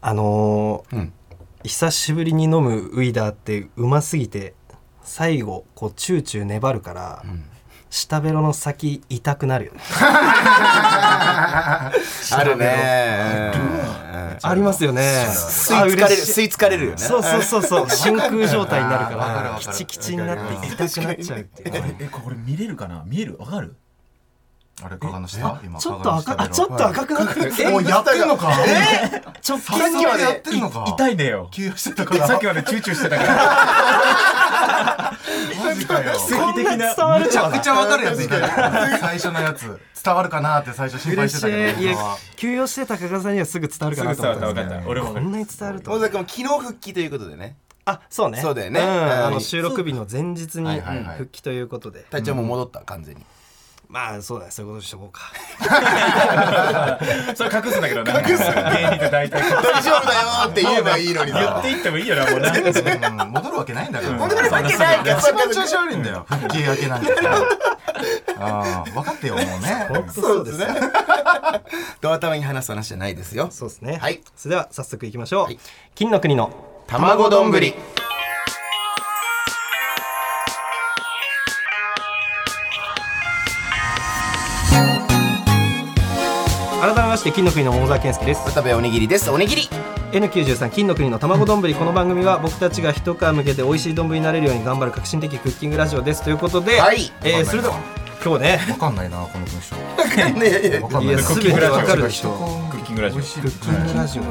あのーうん。久しぶりに飲むウイダーってうますぎて最後こうチューチュー粘るから、下ベロの先痛くなるよね。あるね。ありますよね。吸い付かれる吸い付かれるよね。そうそうそうそう。真空状態になるからキチキチになって痛くなっちゃうってえこれ見れるかな？見える？わかる？あれ、かの下？今。ちょっと赤あちょっと赤くなってるおい、やってんのか？直さっきまでやってんのか？痛いねよ。休養してたから。さっきまでチューチューしてたからマジかよ。こんな伝わるめちゃくちゃわかるやついたよ最初のやつ。伝わるかなって最初心配してたけど。いや休養してた加賀さんにはすぐ伝わるかなと思ったんですけどすぐ伝わった分かった。俺も。こんなに伝わると大崎も昨日復帰ということでね。あそうね。そうだよね。ん。あうんの収録日の前日に復帰ということで。体調も戻った完全にまあそうだねそういうことにしとこうか。それ隠すんだけどな隠す芸人って大体大丈夫だよって言えばいいのに言っていってもいいよなもうな うん戻るわけないんだから。戻るわけないから。一番調子悪いんだよ。復帰明けなんてさ。ああ、分かってよ、もうね。そうですね。ドア玉に話す話じゃないですよ。そうですね。はい。それでは早速いきましょう、はい。金の国の卵丼。ぶりまして金の国の桃沢健介です。渡部おにぎりです。おにぎり。N93 金の国の卵丼。この番組は僕たちが一皮向けて美味しい丼になれるように頑張る革新的クッキングラジオです。ということで、はい。えー、それでは今日ね。わかんないな、この文章。ねえわかんない。い。や全てわかるでしょ。クッキングラジオ。美味しいクッキングラジオえ、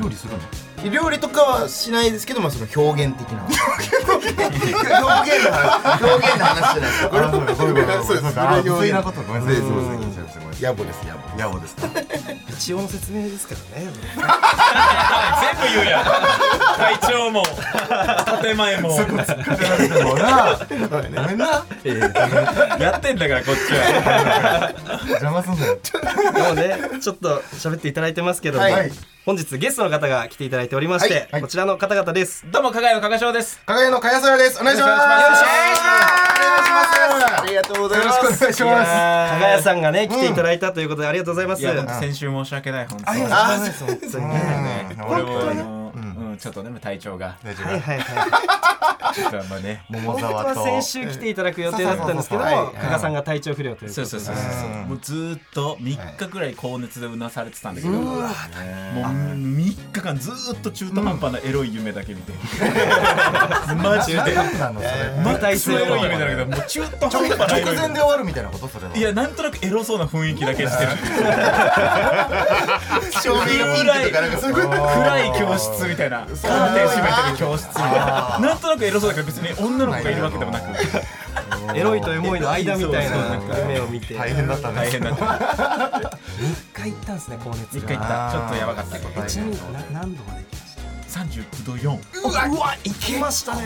料理するの？料理とかはしないですけどまあその表現的な表現の話表現の話じゃないですかこれそうですそういうことそうですあこれ表現不粋なことごめんなさい。そうですごめんなさいごめんなさいごめんなさい野暮です野暮野暮ですか。一応の説明ですからね全部言うやん。会長も。建前も。もうな。ごめんな。やってんだからこっちは。邪魔すんなよ。もうねちょっと喋っていただいてますけども、はい。本日ゲストの方が来ていただいておりまして、はい。はい。こちらの方々です。どうも加賀屋の加賀翔です。かがやのかやそやです。お願いします。よろしくお願いします。ありがとうございよろますしくお願いします。加賀谷さんがね来ていただいたということでありがとうございます、先週申し訳ない。本当に。ありがとうございます本当にね。俺もあのうんちょっとね体調が。大丈はいはいはい。ちょっとあんまね桃沢と。は先週来ていただく予定だったんですけどそうそうそう加賀さんが体調不良ということで。そうそうそうそうう。ん。もうずーっと3日ぐらい高熱でうなされてたんだけど。もう3日間ずーっと中途半端なエロい夢だけ見て。マジで。なのそれ。マックスエロい夢だけどもう中途半端な直前で終わるみたいなことそれは。いやなんとなくエロそうな雰囲気だけしてる。照明がピンクとかなんかそういう暗い教室みたいなカーテン閉めてる教室みたいな。なんとなくエロそうだけど別に女の子がいるわけでもなく。エロいとエモいの間みたいな夢を見て。大変だったね。大変だった。3日行ったんですね高熱一回行った。ちょっとやばかったちなみにな何度まで行きました？39度4うわ行きましたね。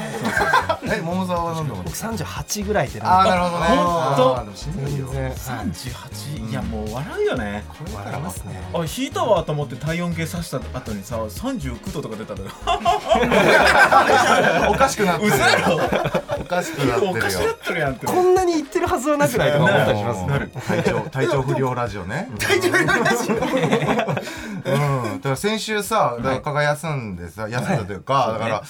え、桃沢は何度も僕38ぐらいで。ああ、なるほどね。ほんとあーでもしんどいよ。全然。38いやもう笑うよね。笑いますね。あ引いたわと思って体温計さした後にさ39度とか出たの。よ おかしくなってるおかしくなってるよ。おかしなっ。てるやんって。こんなに行ってるはずはなくないとか思ったりしますなる体調体調不良ラジオね。体調不良ラジオ。うん。だから先週さだから蚊が休んでさ休んだというかだから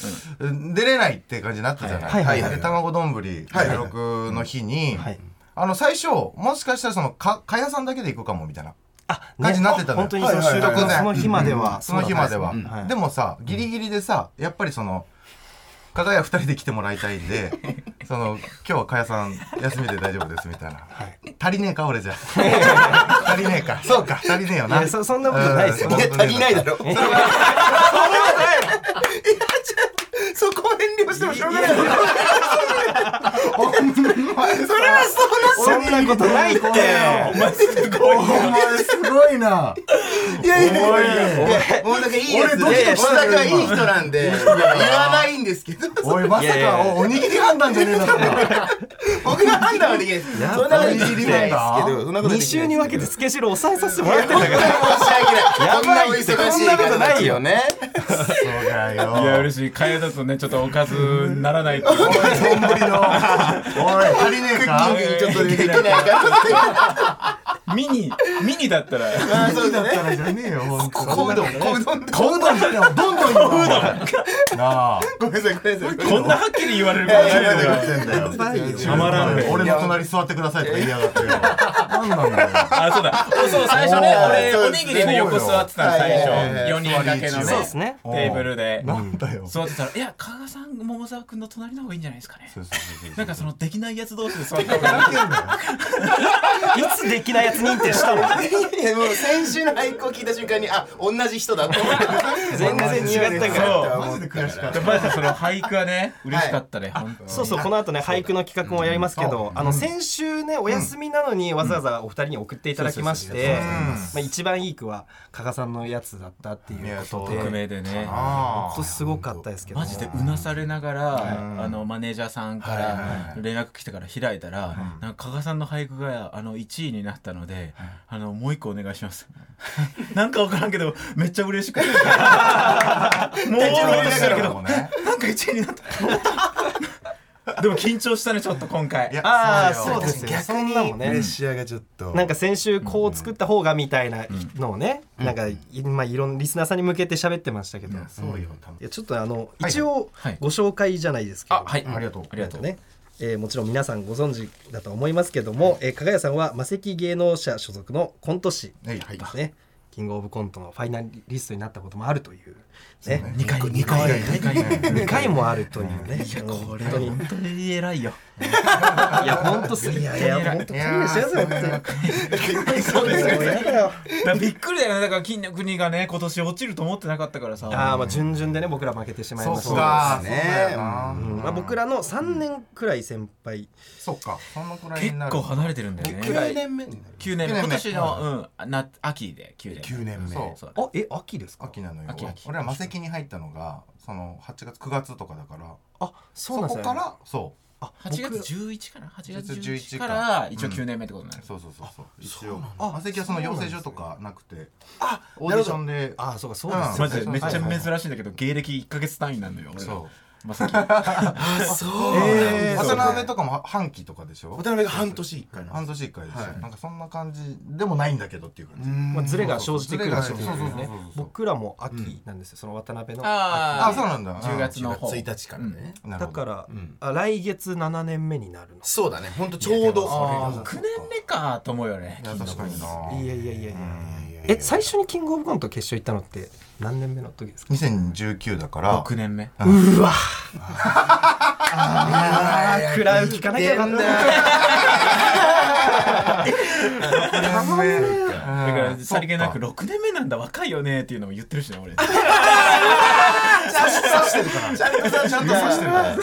出れないって感じになったじゃない。はいはい。はいで卵丼収録の日にはい。あの最初もしかしたらそのか蚊帳さんだけで行くかもみたいなあ感じになってたのよ。本当にその収録のその日までは。その日までは。そうんです。ねでもさギリギリでさやっぱりその加賀屋二人で来てもらいたいんで その今日は加谷さん休みで大丈夫ですみたいな、足りねえか俺じゃ。足りねえか。そうか足りねえよいなやそそんなことないですよ。足りないだろ。そこ は遠慮してもしょうがない。だろ そんなことないって。お前すごいお前すごいないやいやいやもうなんかいいやつで俺ドキドキしたよ小田君はいい人なんで言わないんですけど。おいまさかおおにぎり判断じゃねえ僕の判断はできないです。やそんなことできないですけどそんなことで2き週に分けてスケジュール抑えさせてもらってんだから。申し訳ない。やばいんなことないよね そうだよい。や嬉しい。替えだとねちょっとおかずにならないとおい丼の。おい足りねえか？ちょっとできないかミニミニだったら。あそうだねだからじゃねえよほんと小うどん小うどん小うどんじゃねえよどんどん言うななあ。ごめんなさいごめんなさい。こんなはっきり言われることないよ。まらんね俺の隣座ってくださいとか言いやがってよ。何なんだよ。あそうだ。そう最初ね俺おにぎりの横座ってたの最初。はいはいはい。4人掛けのね。テーブルで。なんだよ。座ってたら「いや加賀さん桃沢君の隣の方がいいんじゃないですかね。なんかそのできないやつ同士で座った方がいい。いつできないやつ認定したの。いやもう先週の俳句を聞いた瞬間にあ同じ人だと思って全然違ったから。そう。マジで悔しかったまずその俳句はね嬉しかったね本当に。そうそうこの後ね俳句の企画もやりますけど、あの先週ねお休みなのにわざわざお二人に送っていただきまして、まあ一番いい句は加賀さんのやつだったっていうことで。匿名でね。あ本当すごかったですけど。もマジでうなされながら、んあのマネージャーさんかはいはいらはい。連絡来てから開いたら、なんか加賀さんの俳句があの1位になったので、あのもう一個お願いします。なんかわからんけどめっちゃ嬉しくて。もうろうとしてるけど。もね。なんか1位になった。でも緊張したねちょっと今回。い。やああそうですよ逆にそんなもプレッねシャーがちょっと。なんか先週こう作った方がみたいなのをね、なんかいまあいろんなリスナーさんに向けて喋ってましたけど、いそうよ多分。やちょっとあのはい一応はい。ご紹介じゃないですけど、あはい。ありがとう。ありがとう。ね、えーもちろん皆さんご存知だと思いますけども、えー、加賀谷さんは魔石芸能者所属のコント師はいですね、キングオブコントのファイナリストになったこともあるというね。ね。二回二回二回。2回。もあるというね、いやこれ本当に本当に偉いよ。いや本当すい。やいや本当勘弁しそうですよやだよだからびっくりだよね。だから金の国がね今年落ちると思ってなかったからさ。ああまあ順々でね僕ら負けてしまいましたそうね。まあ、僕らの3年くらい先輩。そっか。そんなくらい結構離れてるんだよね。9年目になる。9年目。九年目。今年の、うんな秋で9年9年目。そうそうあえ秋ですか？秋なのよ。秋秋。俺は魔石に入ったのがその8月9月とかだから。あそうなんですよ、ね、こからそあ8月11かな？8月8 11 11か。から一応9年目ってことになるう、そうそうそうそう。一応。あ魔石はその養成所とかなくて。あオーディションで。あそうかそうですよ、うん。マジでめっちゃ珍しいんだけど芸歴1か月単位なんだよ俺ら。そうまさき。あそうえー渡辺とかも半期とかでしょ？渡辺が半年一回半年一回でしょ、はい。なんかそんな感じでもないんだけどっていう感じ、まあ、ズレが生じてくるっていうね。僕らも秋なんですよ。その渡辺のああそうなんだ。10月の10方。月1日からね。だから、ん。あ来月7年目になるの。そうだね。ほんとちょうど。あー9年目かと思うよね確かにな。いやいやいやいや。え最初にキングオブコント決勝行ったのって何年目の時ですか？2019だから。6年目。うわ。あクラウ聞かなきゃよかった。だからさりげなく6年目なんだ若いよねっていうのも言ってるしね俺。いちゃんとしてるから。ちゃんとちゃんとさしてる。から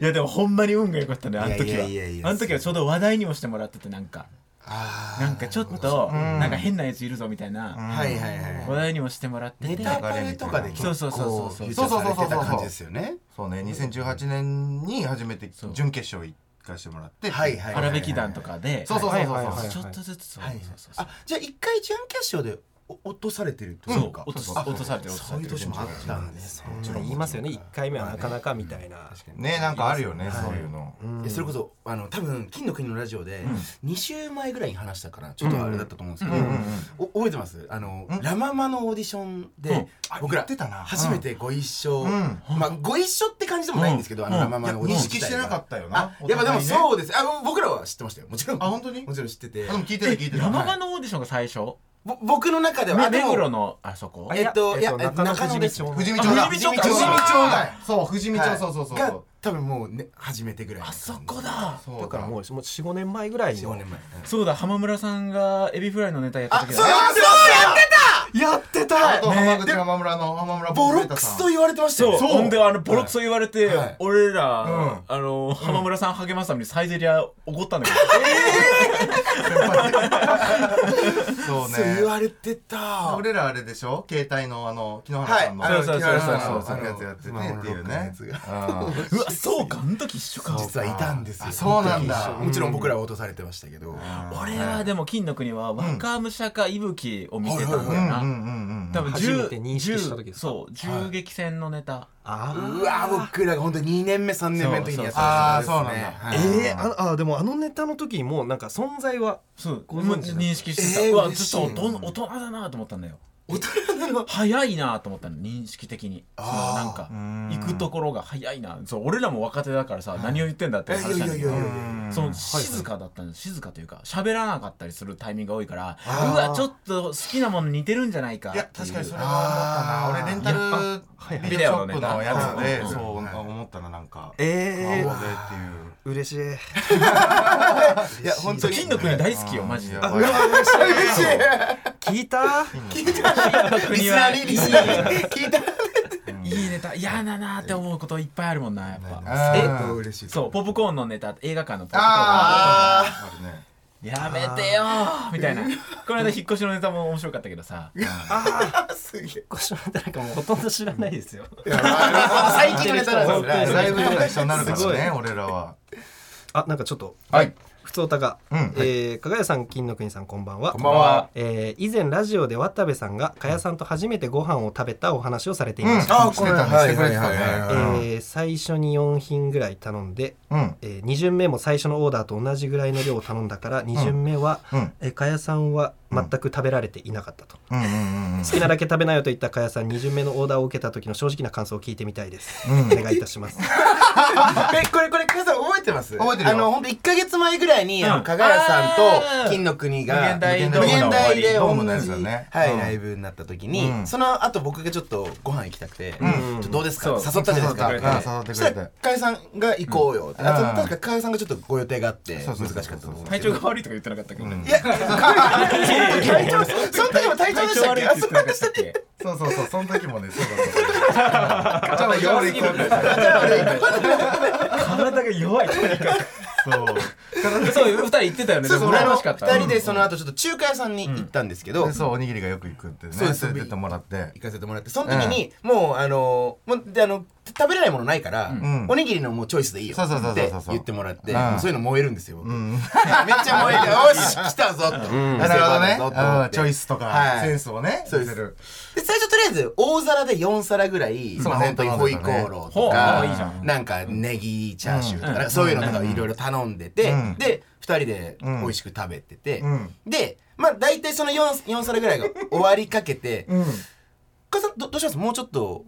やでもほんまに運が良かったねあの時いやいやいやいや。はあの時はちょうど話題にもしてもらっててなんか。あなんかちょっとなんか変なやついるぞみたいなはいはいはい話題にもしてもらってて。ネタバレとかで結構そうそうそうそうフューチャーされてた感じですよね。そうね2018年に初めて準決勝行かしてもらって。はいはい荒引き団とかで。そうそうそうそうはいはいはいちょっとずつそうはいそうそう。そうあじゃあ一回準決勝でお落とされてるといそううか落とすあ落とされてる落とさそうれてる。いう年もあったんですね。そんな言いますよね1回目はなかなかみたいな。ね。なんかあるよねそういうの。それこそあの多分金の国のラジオで2週前ぐらいに話したからちょっとあれだったと思うんですけど、お覚えてます？あの、ラ・ママのオーディションで、僕ら。言ってたな。初めてご一緒、ん。まあご一緒って感じでもないんですけど、あのラ・ママのオーディ認ション自体は。識してなかったよな。あやっぱでもそうです。あ僕らは知ってましたよ。もちろん。あ本当に？もちろん知ってて。あでも聞いてた聞いてた山間のオーディションが最初？ぼ僕の中ではあでも目黒のあそこ？えっといやえっと中野です。富士見町だ。あ富士見町か富士だそう富士見町はい。そうそうそう。が多分もうね初めてぐらいあそこだ。そう。だからもう45年前ぐらい45の年前。そうだ浜村さんがエビフライのネタやった時だあそうそうやってたやってたあと浜口浜村の浜村ボロックスと言われてましたよそう。ほんであのボロクソ言われて、はい。俺ら、ん。あの浜村さん励ますためにサイゼリア怒ったんだけど、そうそう言ねわれてた。俺らあれでしょ？携帯のあの木原さんの。はい。そうそうそうそう。そういうやつやっててっていうね。うわそうか。あの時一緒か。実はいたんですよ。あそうなんだ。もちろん僕らは落とされてましたけど。俺はでも金の国は若武者か伊吹を見てたんだようんうんな、うんうん。多分初めて認識した時ですか？そう銃撃戦のネタ、あうわ僕らが本当に2年目3年目の時にやってあーたそうなんだ。はい。えー、ああでもあのネタの時にもうなんか存在はそうご存知だ認識してた、えーうわ嬉しい。ずっと大人大人だなと思ったんだよ大人なの。早いなと思ったの認識的に。そのなんかうん。行くところが早いな。そう俺らも若手だからさ、何を言ってんだっていやい話なんだけどその静かだったんです静かというか喋らなかったりするタイミングが多いからうわちょっと好きなもの似てるんじゃないかいやっていう。確かにそれは思ったな。俺レンタルはいビデオショップのやつでうんそう思ったななんか。え顔でっていう。ー、嬉しい。いや本当に。金の国大好きよマジで。嬉しい嬉しい。聞いた？金のリ国は。リスナ聞いた？いいネタ。嫌だなって思うこといっぱいあるもんなやっぱ。あー相当嬉しいそうポップコーンのネタ映画館のポップコーン。あー。あるねやめてよー。みたいな。この間引っ越しのネタも面白かったけどさ。すげえ。ごしなんかもうほとんど知らないですよ。最近のネタなんですよライブとか一緒になるからね俺らは。あなんかちょっと。はいふつおたが、うんえー加賀谷さん金の国さんこんばんは。こんばんは。えー以前ラジオで渡部さんが加谷さんと初めてご飯を食べたお話をされていました、あこれしてくれてたね。えー最初に4品ぐらい頼んで、うん。え2巡目も最初のオーダーと同じぐらいの量を頼んだから2巡目は、うん。えー加谷さんは全く食べられていなかったと、うんうんうんうん。好きなだけ食べなよと言った加谷さん2巡目のオーダーを受けた時の正直な感想を聞いてみたいです、うん。お願いいたします。えこれこれ加賀さん覚えてます？覚えてるよ。あの本当一ヶ月前ぐらいにあうん。の加賀谷さんと金の国が無限大無限大で同ドームのやつじだね。はいうん。ライブになった時にうん。その後僕がちょっとご飯行きたくてうん。ちょっとどうですか？そう。誘ったじゃないですか。誘ったうん。誘ってくれて。そしたら加谷さんが行こうよって。あとうん確か加谷さんがちょっとご予定があって難そうそうそう。しかったと思うんです体けど。調が悪いとか言ってなかったっけ？ど、うんいや体調 その時も体調でしたっけ？たっけ？そうそうそう。その時もね そうだったちょっと弱すぎる体が弱いとにかそう。く そう二人言ってたよね。そうそう。あの羨ましかった。二人でその後ちょっと中華屋さんに行ったんですけど。でそうおにぎりがよく行くってね。そう連れてってもらって。行かせてもらって。その時にもうあのもうであの食べれないものないから、ん。おにぎりのもうチョイスでいいよ。って言ってもらって、そういうの燃えるんですよ、めっちゃ燃えて よし。来たぞと、なるほどね。チョイスとかはい。センスをねそうです。で最初とりあえず大皿で4皿ぐらい、そうまあ本当にホイコーローとか、なんかネギチャーシューとか,、そういうのとかいろいろ頼んでて、うん。で2人で美味しく食べてて、うん。でまあ大体その 4, 4皿ぐらいが終わりかけてうん「母さんどどうします？もうちょっと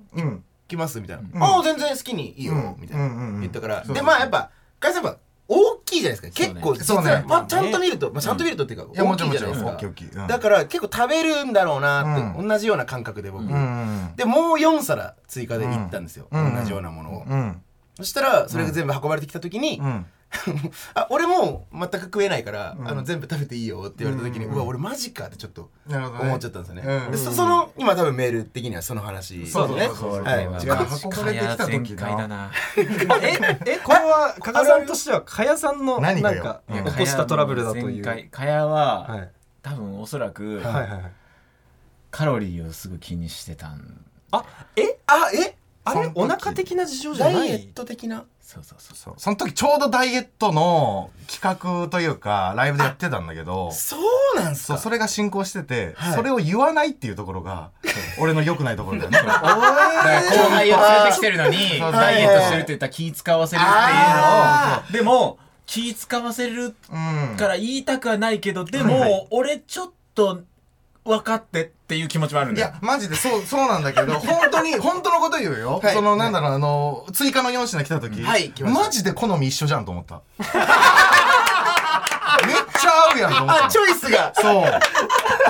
うん来ます」みたいな「ん。ああ全然好きにいいよ」うん。みたいな。言ったから、でまあやっぱ母さんやっぱ大きいじゃないですか。そうね。結構実そうね。は、まあ、ちゃんと見ると、まあ、ちゃんと見るとっていうか、いやも大きいちろんもちろんじゃないですか。大きい大きい。うん。だから結構食べるんだろうなって、う同じような感覚で僕、うんでもう4皿追加で行ったんですよ、うん。同じようなものを、うん。そしたらそれが全部運ばれてきた時に「うん あ俺もう全く食えないから、ん。あの全部食べていいよ」って言われた時に、ううんわ俺マジかってちょっとなるほどね。思っちゃったんですよね、うん。でそその今多分メール的にはその話。ですそうね。そうそうはい。違う運ばれてきた時だなえ えこれは加賀さんとしては加谷さんのな何かうん起こしたトラブルだという。前回かやは、はい。多分おそらく、はいはいはい。カロリーをすぐ気にしてたん。あえ？あえ？あれその時。お腹的な事情じゃない？ダイエット的な？そうそうそうそう。その時ちょうどダイエットの企画というかライブでやってたんだけど。そうなんすか？そうそれが進行してて、はい。それを言わないっていうところが 俺の良くないところだよね だから後輩を連れてきてるのにダイエットしてるって言ったら気使わせるっていうあのをでも気使わせるうんから言いたくはないけどではいはも俺ちょっと分かってっていう気持ちもあるんいだよ。やマジでそうそうなんだけど 本当に本当のこと言うよ、はい。そのなんだろうあの追加の4品来た時、はい来ました。マジで好み一緒じゃんと思っためっちゃ合うやんと思ったあチョイスが。そう。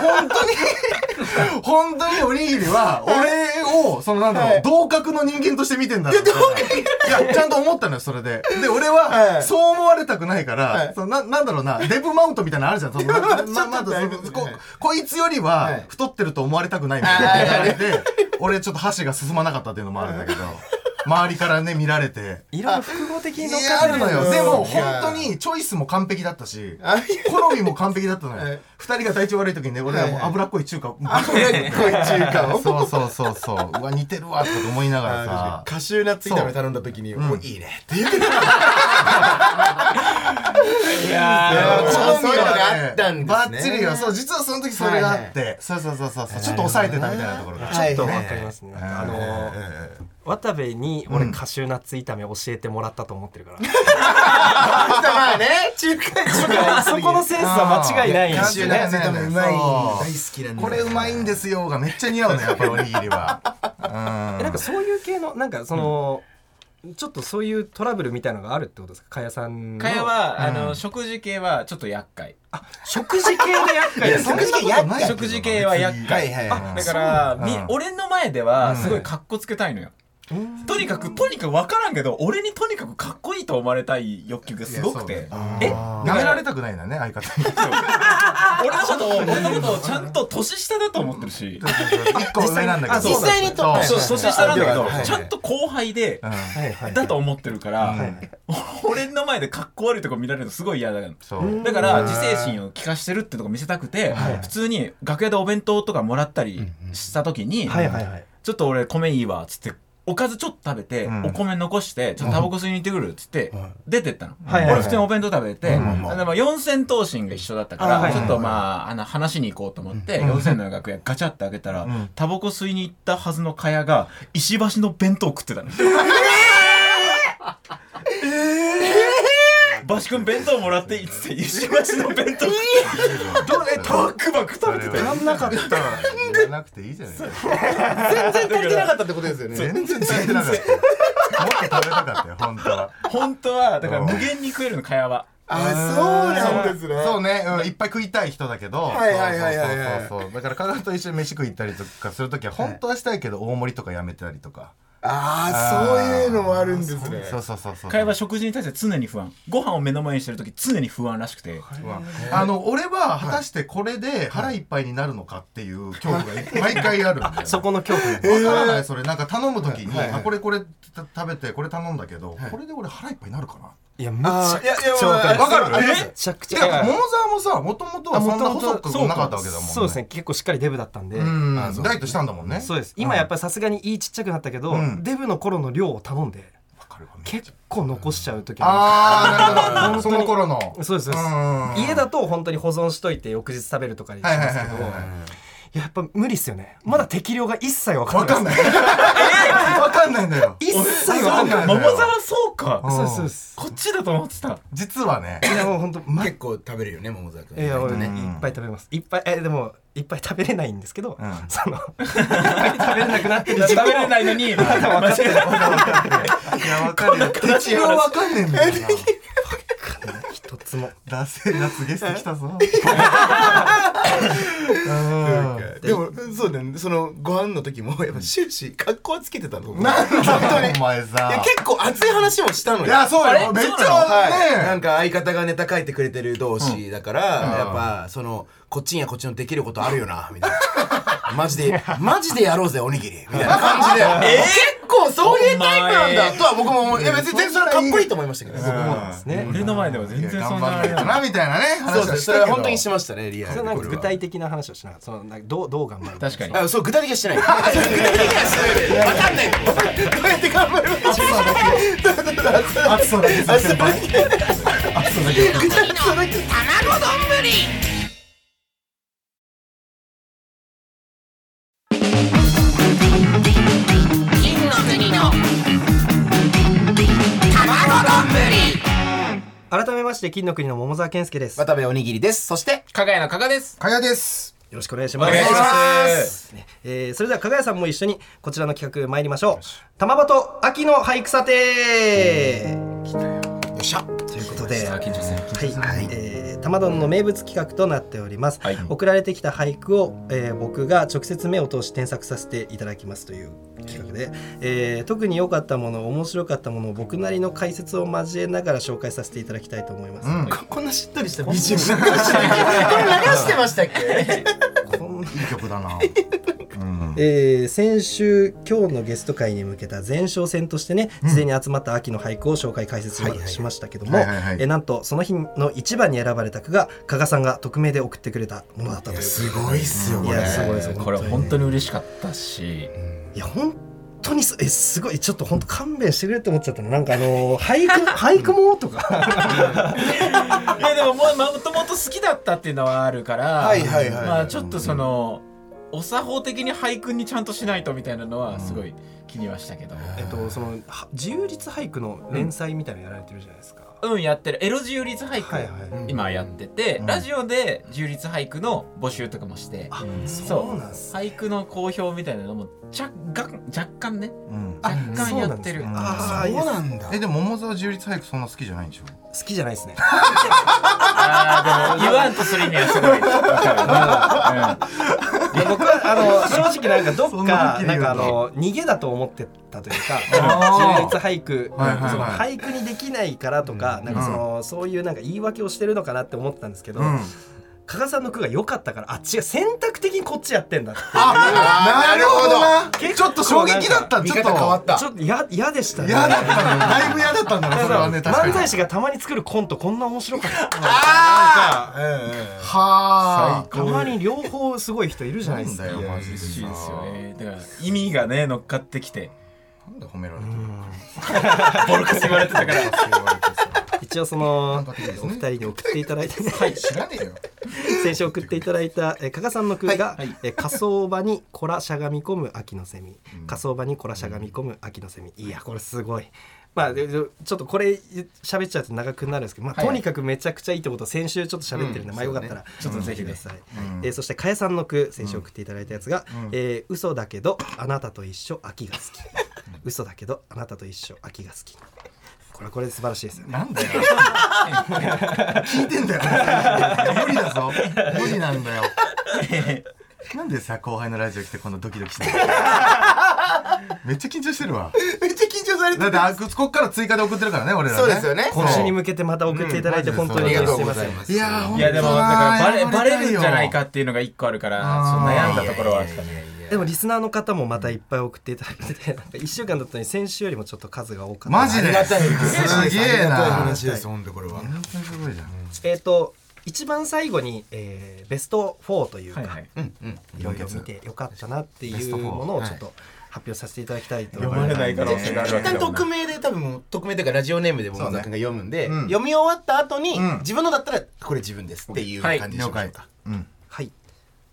本当に本当におにぎりは俺を好そのなんだろう、同格の人間として見てんだろう。みたいやちゃんと思ったのよそれで。で俺ははい。そう思われたくないから、はい。そのななんだろうなデブマウントみたいなのあるじゃんそのな ままだこはい。こいつよりははい。太ってると思われたくないみたいなはい言われて俺ちょっと箸が進まなかったっていうのもあるんだけど周りからね見られて。いろいろ複合的にい乗っやあるのよ。うんでも本当にチョイスも完璧だったしあ好みも完璧だったのはいよ二人が体調悪い時にね俺はもう脂っこい中華脂 っこい中華を？そうそうそうそう。うわ似てるわとかと思いながらさ。カシューナッツ炒め頼んだ時に「ん。おいいね」って言って いやーそう好みがあったんですね。バッチリよ。そう実はその時それがあって。そうそうそうそうそう。ちょっと抑えてたみたいなところが。はいちょっとわかりますね。あのー渡部に俺カシューナッツ炒め教えてもらったと思ってるから。まあね。中華中華そこのセンスは間違いないんですよね。カシューナッ。ツ炒めうまい。大好きなんでこれうまいんですよがめっちゃ似合うねやっぱりおにぎりは。えなんかそういう系のなんかその、ちょっとそういうトラブルみたいなのがあるってことですか？かやさんの。かやは、あのうん。食事系はちょっと厄介。食事系で厄介ですそんなことないないけど食事系は厄介。はいはいう。んだから、みうん。俺の前ではすごい格好つけたいのよ、とにかくとにかく分からんけど俺にとにかくかっこいいと思われたい欲求がすごくて。え？なめられたくないんだね相方に。俺のことを俺のことをちゃんと年下だと思ってるし。一個上なんだけど。実際にと年下なんだけどはいはい。ちゃんと後輩でうん。はいはいだと思ってるから、うん俺の前でかっこ悪いとこ見られるのすごい嫌だそう。だから自制心を聞かしてるってとこ見せたくて、普通に楽屋でお弁当とかもらったりした時に、はいはいはい。ちょっと俺米いいわっつっておかずちょっと食べて、うん。お米残してちょっとタバコ吸いに行ってくるっつって、出てったの、俺普通にお弁当食べて、うん。でまあ四千頭身が一緒だったから、ちょっとまああの話しに行こうと思って、四千の楽屋ガチャって開けたら、ん。タバコ吸いに行ったはずの蚊帳が石橋の弁当食ってたの。バシ君弁当もらっていい？っつって石橋の弁当。どれバクバク食べてた？よ足んなかった。言わなくていいじゃない全然足りてなかったってことですよね。全然足りてなかった。もっと食べたかったよ本当は。本当はだから無限に食えるの蚊帳は。あそうなんですね。そうね、うん、いっぱい食いたい人だけど。はいはいはいはい。はいそうそうそうそう。だから香川と一緒に飯食いたりとかするときは本当はしたいけど大盛りとかやめたりとかああそういうのもあるんですね。そうそうそうそう。会話食事に対して常に不安。ご飯を目の前にしてる時常に不安らしくて。あの俺は果たしてこれで腹いっぱいになるのかっていう恐怖が毎回あるんだよ。そこの恐怖。ね わからないそれ。なんか頼む時に、はい。はい。あこれこれた食べてこれ頼んだけど、これで俺腹いっぱいになるかないやむちゃくちゃわかる。わかる。めえ？ちゃくちいゃ。や桃沢もさもともとはそんな細くなかったわけだもんね。そうですね。結構しっかりデブだったんで。ダイエットしたんだもんね。そうです。今やっぱりさすがにいいちっちゃくなったけど、うん。デブの頃の量を頼んで結構残しちゃう時あああなるほど。その頃の。るそうですそうです。うん家だと本当に保存しといて翌日食べるとかにしますけどやっぱ無理っすよね。まだ適量が一切わかんない。わかんない。わかんないんだよ。一切わかんない。桃沢そうか。うん。そうそうですこっちだと思ってた。実はね。いやもう本当ま結構食べれるよね桃沢君。いや俺ね、うんいっぱい食べます。いっぱいえでもいっぱい食べれないんですけど、うん。その 食べれなくなってる食べれないのにいやわかるよ。適量わかんねえんだよな。一つも。ダセえやつゲスト来たぞ。でもそうだね。そのご飯の時もやっぱ終始格好はつけてたの。なんだお前さ。結構熱い話もしたのよ。いやそうよ。めっちはい、なゃんか相方がネタ書いてくれてる同士だから、やっぱそのこっちにはこっちのできることあるよなみたいな。マジでマジでやろうぜおにぎり。みたいな感じで、結構そういうタイプなんだ。とは僕も思う。いや別に全然それはかっこいいと思いましたけど、僕もね。俺の前では全然そ頑ん。な張んないとなみたいなねそうですそれは本当にしましたねリアルそれなんかでこれは具体的な話をしなかったそのなんかどうどう頑張る確かにあそう具体的にはしてない具体的にはしてない分かんないどうやって頑張るの暑さだけ暑さだけさせば改めまして金の国の桃沢健介です。よ渡部おにぎりです。そして加賀谷の加賀です。かやです。ろしくお願いします。お願いします。えーそれでは加賀谷さんも一緒にこちらの企画参りましょう。玉場と秋の俳句査定よっしゃ。ということで、はい、緊張する。えー玉丼の名物企画となっております。はい。送られてきた俳句を、えー僕が直接目を通し添削させていただきますという企画で、えー特に良かったもの、面白かったものを僕なりの解説を交えながら紹介させていただきたいと思います。うん。ここんなしっとりした BGM 流してこれ流してましたっけ？こんいい曲だな。う んえー先週今日のゲスト会に向けた前哨戦としてね事前に集まった秋の俳句を紹介解説しまはいはいしましたけども、はいはいはい。えーなんとその日の一番に選ばれた句が加賀さんが匿名で送ってくれたものだったと。いうすごいっすよこれいやすごいですこれ本当に嬉しかったしいや本当にすえすごいちょっと本当勘弁してくれって思っちゃったの。なんかあのー俳句 俳句もとか。いやでもももともと好きだったっていうのはあるからはいはいはいまあちょっとそのお作法的に俳句にちゃんとしないとみたいなのはすごい気にはしたけど。えっとそのは自由律俳句の連載みたいなのやられてるじゃないですか、うんやってる。エロ自由律俳句、今やってて、ラジオで自由律俳句の募集とかもしてあそそう俳句の好評みたいなのも若干若干ね。うん。若干やってる、あそうなんだ。えでも桃沢重立俳句そんな好きじゃないんでしょ？好きじゃないですね。あーでも言わんとする意味はすごい。僕はあの正直なんかどっかなんかあの逃げだと思ってたというかあー。自律俳句はいはいはい。その俳句にできないからとかうんなんかそのそういうなんか言い訳をしてるのかなって思ったんですけどうん加賀さんの句が良かったからあ違う選択的にこっちやってんだって。いうなるほどちょっと衝撃だった見ちょっと。方変わった。ちょっと嫌嫌でしたね。嫌だったんだだいぶ嫌だったんだなそれはね確かに漫才師がたまに作るコントこんな面白かった。はあたまに両方すごい人いるじゃないですか。だから意味がね乗っかってきてなんで褒められてる。ボロカス言われてたから。一応そのお二人に送っていただいてね。はい。知らねえよ。先週送っていただいたえー加賀さんの句がはい「えー火葬場にこらしゃがみ込む秋のセミ」「火葬場にこらしゃがみ込む秋のセミ」い。やこれすごい。まあ、ちょっとこれ喋っちゃうと長くなるんですけど、まあ、はいとにかくめちゃくちゃいいってことを先週ちょっと喋ってるんで、まあよかったらちょっとぜひください、えーそしてかやさんの句先週送っていただいたやつが「えー嘘だけどあなたと一緒秋が好き」「嘘だけどあなたと一緒秋が好き」これはこれで素晴らしいですよね。なんだよ。聞いてんだよ。無理だぞ。無理なんだよ。なんでさ後輩のラジオ来てこんなドキドキしてるの？めっちゃ緊張してるわ。めっちゃ緊張されてだってあこっから追加で送ってるからね俺らね。そうですよね。今週に向けてまた送っていただいてうん本当にありがとうすいません。ございますいやーいやでもだからバレバレるんじゃないかっていうのが一個あるからそう悩んだところはあったねでもリスナーの方もまたいっぱい送っていただいててなんか1週間だったのに先週よりもちょっと数が多かった。マジで？ありがたいす。げえな。話です本当これは本当にすごいじゃんえっ、と一番最後に、えーベスト4というか、はいはい。うんうんいろいろ見てよかったなっていうベスト4ものをちょっと発表させていただきたいと思い読ます。まれない可能性があるわ一旦匿名で多分匿名というかラジオネームで桃沢君が読むんで、うん。読み終わった後に、うん。自分のだったらこれ自分ですっていうはい感じにしょうか、うん。はい。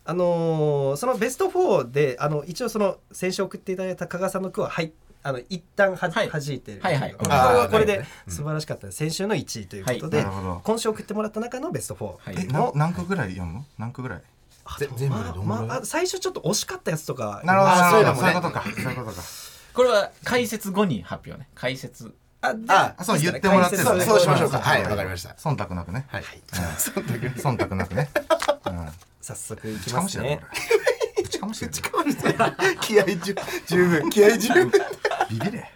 あのーそのベスト4であの一応その先週送っていただいた加賀さんの句ははいあの一旦は、はい。弾いてる、はいはい。これはこれで素晴らしかったです、先週の1位ということで、はい。なるほど今週送ってもらった中のベスト4、はい。何個ぐらい読む？の何個ぐらい？全部まあまあ、最初ちょっと惜しかったやつとか。なるほど。あーそういうのもね。そういうことか。そういうことか。これは解説後に発表ね。解説。あでああそう言ってもらってる。そうそうしましょうか。んはい。わかりました。忖度なくね。はい。忖度なくね。うん早速いきかますね。もしれないうちかもしれない気合十十分気合十分ビビれ。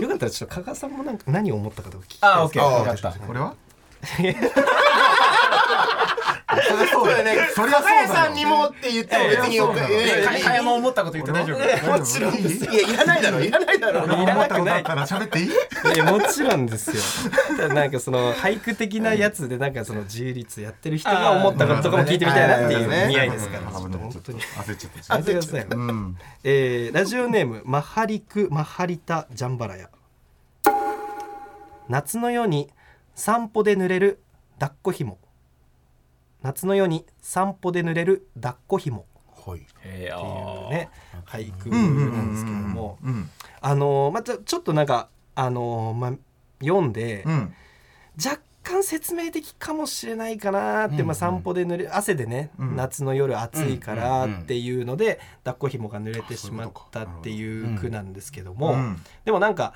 よかったらちょっと加賀さんもなんか何を思ったかとか聞きたいあオッケーあ分かった。これは？そうだね。そりゃそうだよ。さんにもって言っても別によくいやいやええかかやも思ったこと言って大丈夫？もちろんですいやいらないだろいらないだろ俺も思ったことあったら喋っていいいやもちろんですよなんかその俳句的なやつでなんかその自由律やってる人が思ったこととかも聞いてみたいなっていう似合いですからちょっと本当に焦っちゃってくださいうんえーラジオネームマッハリクマッハリタジャンバラヤ夏の夜に散歩で濡れる抱っこ紐夏の夜に散歩で濡れる抱っこ紐。はい。えー。っていうあね。俳句うんうんなんですけども。うんあのーまあちょちょっとなんかあのーまあ読んでうん。若干説明的かもしれないかなって、まあ、散歩で濡れ汗でね、うん。夏の夜暑いからうんっていうので、抱っこ紐が濡れてしまったっていう句なんですけども、うんでもなんか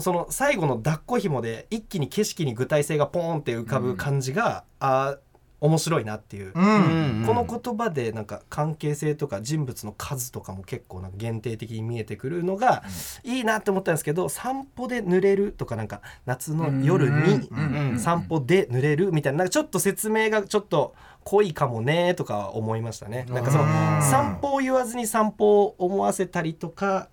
その最後の抱っこ紐で一気に景色に具体性がポーンって浮かぶ感じが、あー面白いなっていう、うん。この言葉でなんか関係性とか人物の数とかも結構なんか限定的に見えてくるのがいいなって思ったんですけど散歩で濡れるとかなんか夏の夜にうん散歩で濡れるみたいななんかちょっと説明がちょっと濃いかもねとか思いましたね。なんかその散歩を言わずに散歩を思わせたりとか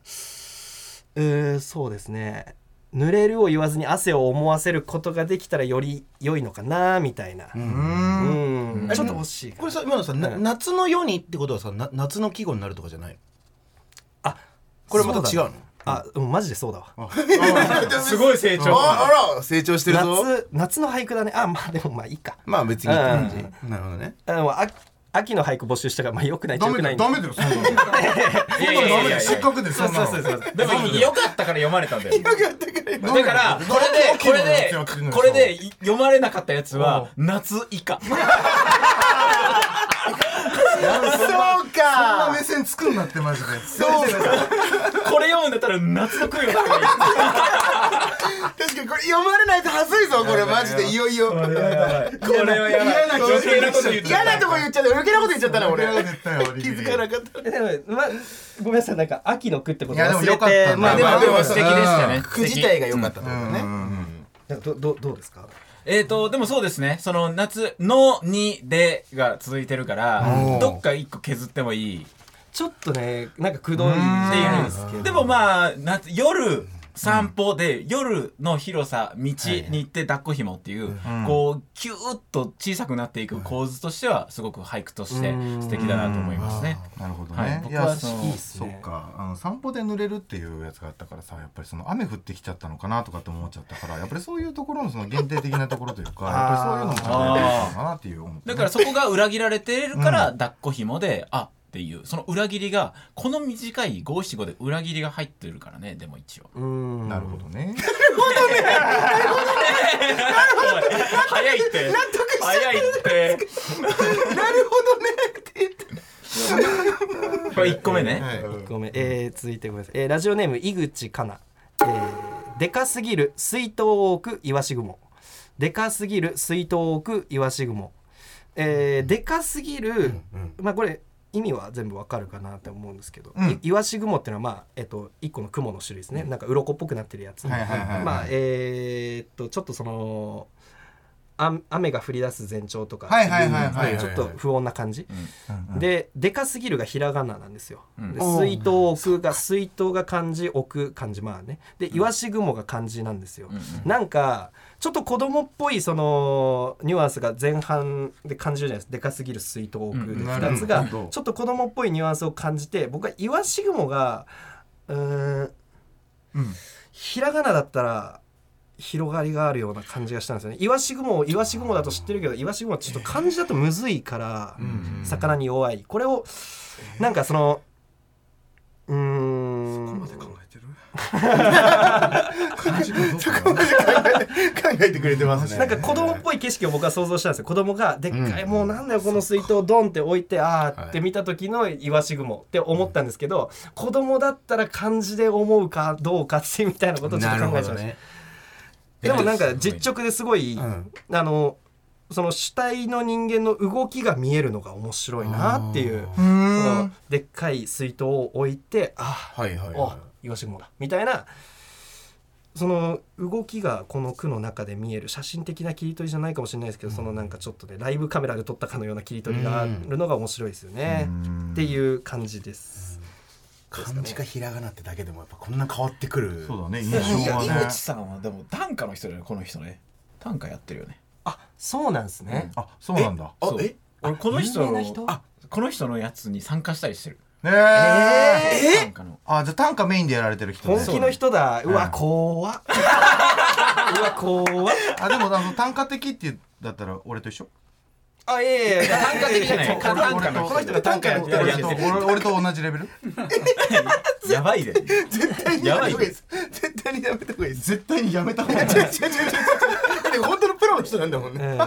うーそうですね濡れるを言わずに汗を思わせることができたらより良いのかなみたいな、うん。ちょっと欲しい。これさ今のさ、なうん。夏の夜にってことはさな夏の季語になるとかじゃないあこれまた違うの？あ、うん、マジでそうだわ。すごい成長。ああら成長してるぞ。夏夏の俳句だね。あまあでもまあいいか。まあ別になるほどね。あでもあ秋の俳句募集したからまあよくないダメだよくないよダメだよそんなの。そんなのいやいやいダやいや。いやメだよせっかくでそんなのそうそうそうでもよかったから読まれたんだよ。よかったからだからこれでこれでこれで読まれなかったやつは夏以下。そうそんなか目線作んなってマジで。そうか。これ読むんだったら夏の悔いを確かにこれ読まれないと恥ずいぞこれマジで。いよいよ。これは嫌な余計なこと言っちゃった。嫌なとこ言っちゃった。余計なこと言っちゃったな俺。気づかなかった。えでもまあごめんなさいなんか秋の句ってこといやでも忘れよかったんだてまあでもまあでも素敵でしたね。句自体が良かったってことね。なんかどどどうですか？えーとでもそうですね。その夏のにでが続いてるからうん。どっか一個削ってもいい。ちょっとねなんかくどいっていうんですけど。でもまあ夏夜散歩で、夜の広さ道に行って抱っこ紐っていう、こうキューッと小さくなっていく構図としてはすごく俳句として素敵だなと思いますね。なるほどはい。ね。僕はそそのいいっすそねっか。あの散歩で濡れるっていうやつがあったからさやっぱりその雨降ってきちゃったのかなとかって思っちゃったからやっぱりそういうところのその限定的なところというか やっぱりそういうのもちゃんとやってるのかなっていう思ってね。だからそこが裏切られてるから抱っこ紐で、あっていうその裏切りがこの短い五七五で裏切りが入ってるからねでも一応。うん。なるほどね。早いって。早いって。なるほどね。って言って。これ1個目ね、はい。ごめん、えー、続いてごめんなさい、えーラジオネーム井口かな、えー、でかすぎる水筒を置くイワシ雲でかすぎる水筒を置くイワシ雲えー、でかすぎる、まあこれ意味は全部わかるかなって思うんですけど、うん。いイワシ雲っていうのはまあえっと一個の雲の種類ですね、なんか鱗っぽくなってるやつ、はいはいはいはい。まあえーっとちょっとそのあ雨が降り出す前兆とか、ちょっと不穏な感じ、うん。うん。ででかすぎるがひらがななんですよ、うん。で水筒を置くが水筒が漢字置く漢字まあね。でイワシ雲が漢字なんですよ、うん。なんかちょっと子供っぽいそのニュアンスが前半で感じるじゃないですか。でかすぎる水筒を置くうん。でうん2つがちょっと子供っぽいニュアンスを感じて僕はイワシ雲がうーんうん。ひらがなだったら広がりがあるような感じがしたんですよね。イワシ雲をイワシ雲だと知ってるけどイワシ雲はちょっと漢字だとむずいから、うん魚に弱い。これをなんかそのうーん。考えて くれてますね。なんか子供っぽい景色を僕は想像したんですよ。子供がでっかい、もうなんだよこの水筒ドンって置いてあーって見た時のイワシ雲って思ったんですけど、子供だったら漢字で思うかどうかってみたいなことをちょっと考えちゃいました、ねでもなんか実直ですごい、ん。あのその主体の人間の動きが見えるのが面白いなっていううそんのでっかい水筒を置いてあはいはいあはイワシ雲だみたいなその動きがこの句の中で見える写真的な切り取りじゃないかもしれないですけど、そのなんかちょっとねライブカメラで撮ったかのような切り取りがあるのが面白いですよね、うんっていう感じです。い漢字かひらがなってだけでもやっぱこんな変わってくる。そうだね印いや井象はね。口さんはでも短歌の人だよねこの人ね。短歌やってるよね。あそうなんですね。あそうなんだ。そう。あえ俺この人のあこの人のやつに参加したりしてる。ねえ。短歌のあじゃあ短歌メインでやられてる人ね。本気の人だ。うわうん。怖っ。うわ怖っ。あでもあの短歌的ってだったら俺と一緒？あいやいやいや短歌的じゃない。そう短歌のこの人が短歌やってるいやいや俺と俺俺と同じレベル？やばいで。絶対にやめた方がいいです。絶対にやめた方がいいです。絶対にやめた方がいい。違う違う違う違う。本当のプロの人なんだもんね。うん。い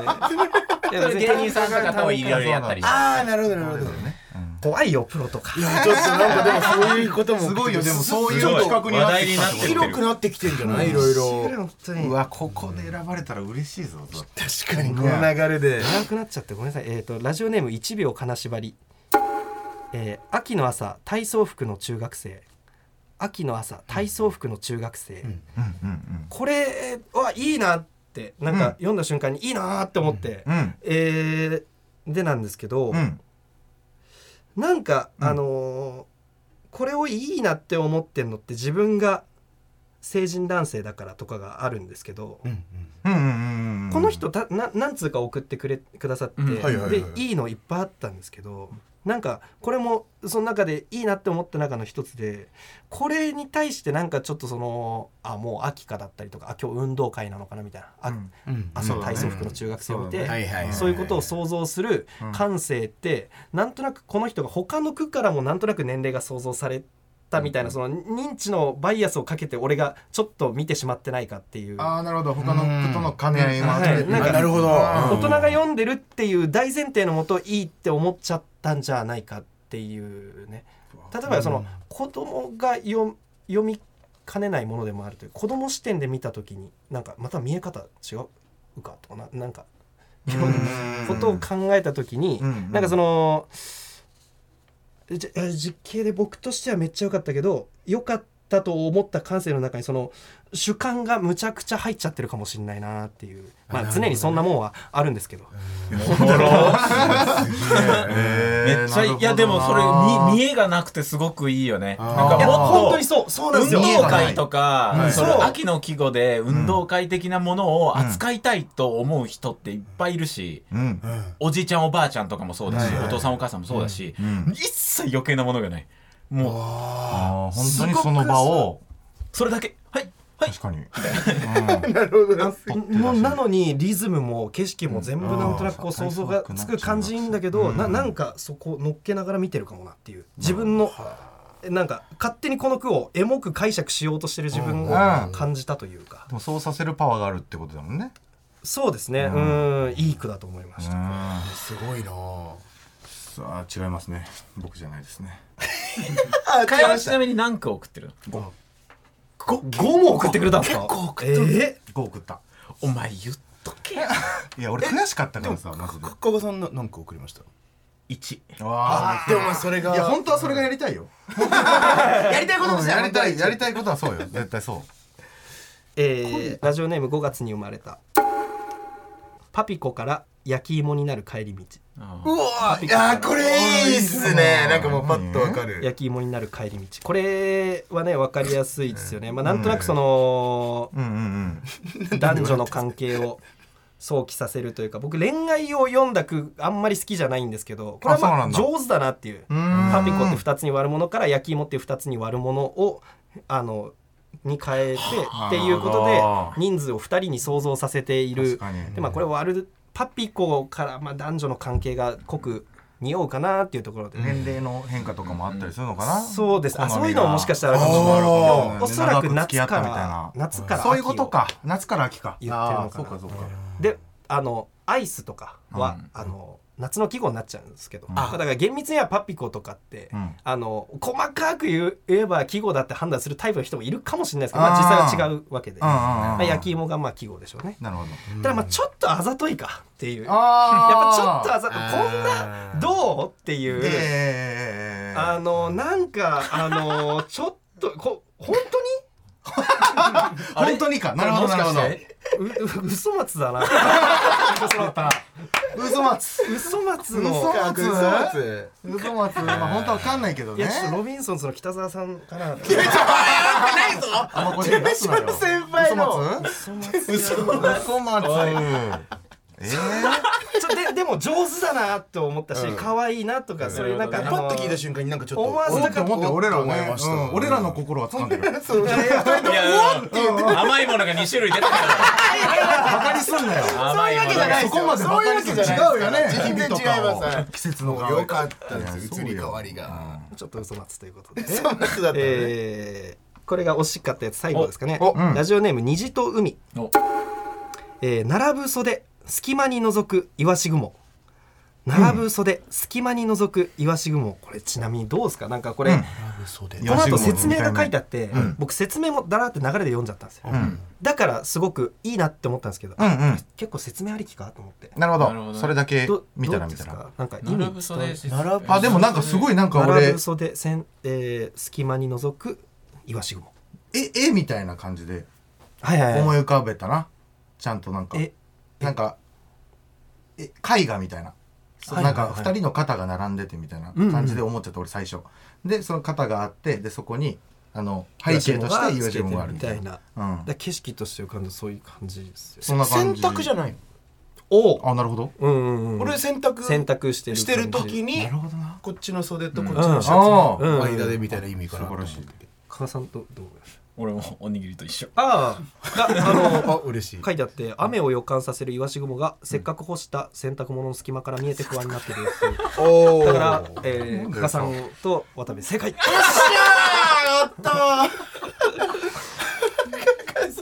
や別に芸人さんとかといろいろやったり。ああなるほどなるほど。ねうん怖いよプロとか。いやちょっとなんかでもそういうこともす。ごいよでもそういう企画になってき広くなってきてんじゃない？いろいろ本当に。うわここで選ばれたら嬉しいぞ確かにこの流れで。長くなっちゃってごめんなさい。えっ、とラジオネーム1秒金縛り。えー秋の朝体操服の中学生。秋の朝体操服の中学生、ん。うんうんこれはいいなってなんか読んだ瞬間にいいなって思って、うん。うん。えーでなんですけど、うんなんか、うん。あのーこれをいいなって思ってんのって自分が成人男性だからとかがあるんですけど、うんうん。この人たな何通か送ってくれくださって、うん。はいはいはい。でいいのいっぱいあったんですけどなんかこれもその中でいいなって思った中の一つでこれに対してなんかちょっとそのあもう秋かだったりとかあ今日運動会なのかなみたいな、あうん。うん。朝の体操服の中学生を見て、そういうことを想像する感性って、なんとなくこの人が他の区からもなんとなく年齢が想像されたみたいな、その認知のバイアスをかけて俺がちょっと見てしまったんないかっていう。ああなるほど。他の句との兼ね合いもあってはい。なるほど大人が読んでるっていう大前提のもといいって思っちゃったんじゃないかっていうね。例えばその子供が読読みかねないものでもあるという子供視点で見た時になんかまた見え方違うかとかななんかいろん。な ことを考えた時にうん。うん。なんかそのじゃ実刑で僕としてはめっちゃ良かったけど良かったと思った感性の中にその主観がむちゃくちゃ入っちゃってるかもしれないなっていう。まあ常にそんなもんはあるんですけど。めっちゃいいやでもそれ見見栄がなくてすごくいいよね。なんかもっと本当にそう。そうなんですよ。運動会とか、はい。秋の季語で運動会的なものを扱いたいと思う人っていっぱいいるし、うん。おじいちゃんおばあちゃんとかもそうだし、はいはい。お父さんお母さんもそうだし、うん。一切余計なものがないもう。本当にその場を。それだけ。はい。はい。確かに。なるほど。ねもうなのにリズムも景色も全部なんとなくこううん想像がつく感じいいんだけど、うん。ななんかそこ乗っけながら見てるかもなっていう。自分のなんか勝手にこの句をエモく解釈しようとしてる自分をうん。感じたというか、でもそうさせるパワーがあるってことだもんね。そうですね。ううん。んいい句だと思いました、すごいなさあ違いますね。僕じゃないですね。あ会話ちなみに何個送ってるの？5, も送ってくれたんですか。結構送ってえ5送った。お前言っとけ いや俺悔しかったからさマジで。加賀さんな何個送りました？1わでもそれがいや本当はそれがやりたいよ。やりたいことうんやりたいやりたいことはそうよ。絶対そう。えーラジオネーム5月に生まれた。パピコから焼き芋になる帰り道。あうわいやーこれいいっすね。なんかもうパッとわかる。焼き芋になる帰り道。これはね分かりやすいですよね、まあ、なんとなくそのうんうんうん。男女の関係を想起させるというか僕恋愛を読んだ句あんまり好きじゃないんですけどこれはまあ上手だなっていう。ん。パピコって2つに割るものから焼き芋って2つに割るものをあのに変えてっていうことで人数を2人に想像させている。で、まあ、これ割るパピコからまあ男女の関係が濃く匂うかなっていうところで、年齢の変化とかもあったりするのかな？そうです。あそういうのももしかしたらあるかもしれないおそらく夏からな。夏から秋そういうことか。夏から秋か。言ってるのかなそうかそうか。であのアイスとかは、うん。あの夏の季語になっちゃうんですけど、うん。まあ。だから厳密にはパピコとかって、うん。あの細かく言えば季語だって判断するタイプの人もいるかもしれないですけどまあ、実際は違うわけで、うんうんうん。まあ、焼き芋がまあ季語でしょうね。なるほど。ただまあちょっとあざといかっていう。やっあぱちょっとあざとこんなどうっていう、ええあのなんかあのちょっとこ本 本当にか？なるほどなるほど。嘘松だな。嘘松。嘘松？の嘘松？嘘松。嘘松？まあ本当わかんないけどね。ロビンソンズの北沢さんかな。あんまこれ出すなよ。先輩の。嘘松？嘘松。嘘松えちょで でも上手だなと思ったしうん。可愛いなとかそういうなんかパッと聞いた瞬間になんかちょっと思わず思って思って俺らね思いましたうん。俺らの心は掴んでる。甘いものが2種類出て。くるバカにすんなよ甘いものがそこまでバカにする違うよね全然違います。季節の変わり。よかったです。移り変わりが。ちょっと嘘松ということで、そんな句だったのね。えーこれが惜しかったやつ最後ですかね。おうん。ラジオネーム虹と海。お。えー並ぶ袖隙間に覗くイワシ雲。並ぶ袖、隙間に覗くイワシ雲。これちなみにどうですか？なんかこれ、うん。この後説明が書いてあって、ん。僕説明もだらって流れで読んじゃったんですよ、うん。だからすごくいいなって思ったんですけど、うんうん。結構説明ありきかと思って。なるほど。なるほどそれだけど見たらどうです見たらか？なんか意並味ぶ袖並ぶあでもなんかすごいなんか並俺ぶ袖せん、えー隙間に覗くイワシ雲。え絵みたいな感じではいはい、思い浮かべたな。ちゃんとなんか。えなんかえ絵画みたいな。はいなんかはい。はい2人の肩が並んでてみたいな感じで思っちゃった俺最初。でその肩があってでそこにあの背景としてイワシ雲があるみたいな。うん。だから景色として浮かんだそういう感じですよ。そんな感洗じ濯じゃないの？おあなるほど。うんうんうん。俺洗濯選択してるしてる時になるほどな。こっちの袖とこっちうん。のシャツうん。の間でみたいな意味かな素晴らしい。加賀さんとどう？俺もおにぎりと一緒。ああ。があのあ 嬉しい。書いてあって雨を予感させるイワシ雲がせっかく干した洗濯物の隙間から見えて不安になってるっていう。おだから、加賀さんと渡部正解。やった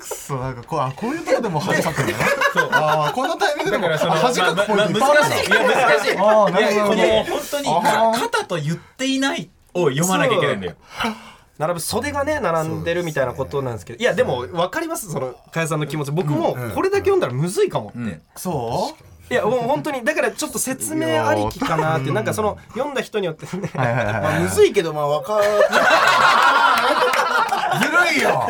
くそなんかこうあこういうとこでも恥かくんだなあーこのタイミングでも恥かくポイントいっまぱいあるんだま難しい。いや難しい。あーなるいやこほど。ねの本当に肩と言っていないを読まなきゃいけないんだよ 並ぶ袖がね並んでるみたいなことなんですけど。いやでも分かりますその加谷さんの気持ち。僕もこれだけ読んだらむずいかもって、うん。そう？いやもう本当にだからちょっと説明ありきかなってなんかその読んだ人によってね。はいはいはいはい。まあむずいけどまあわかわか ずるいよ。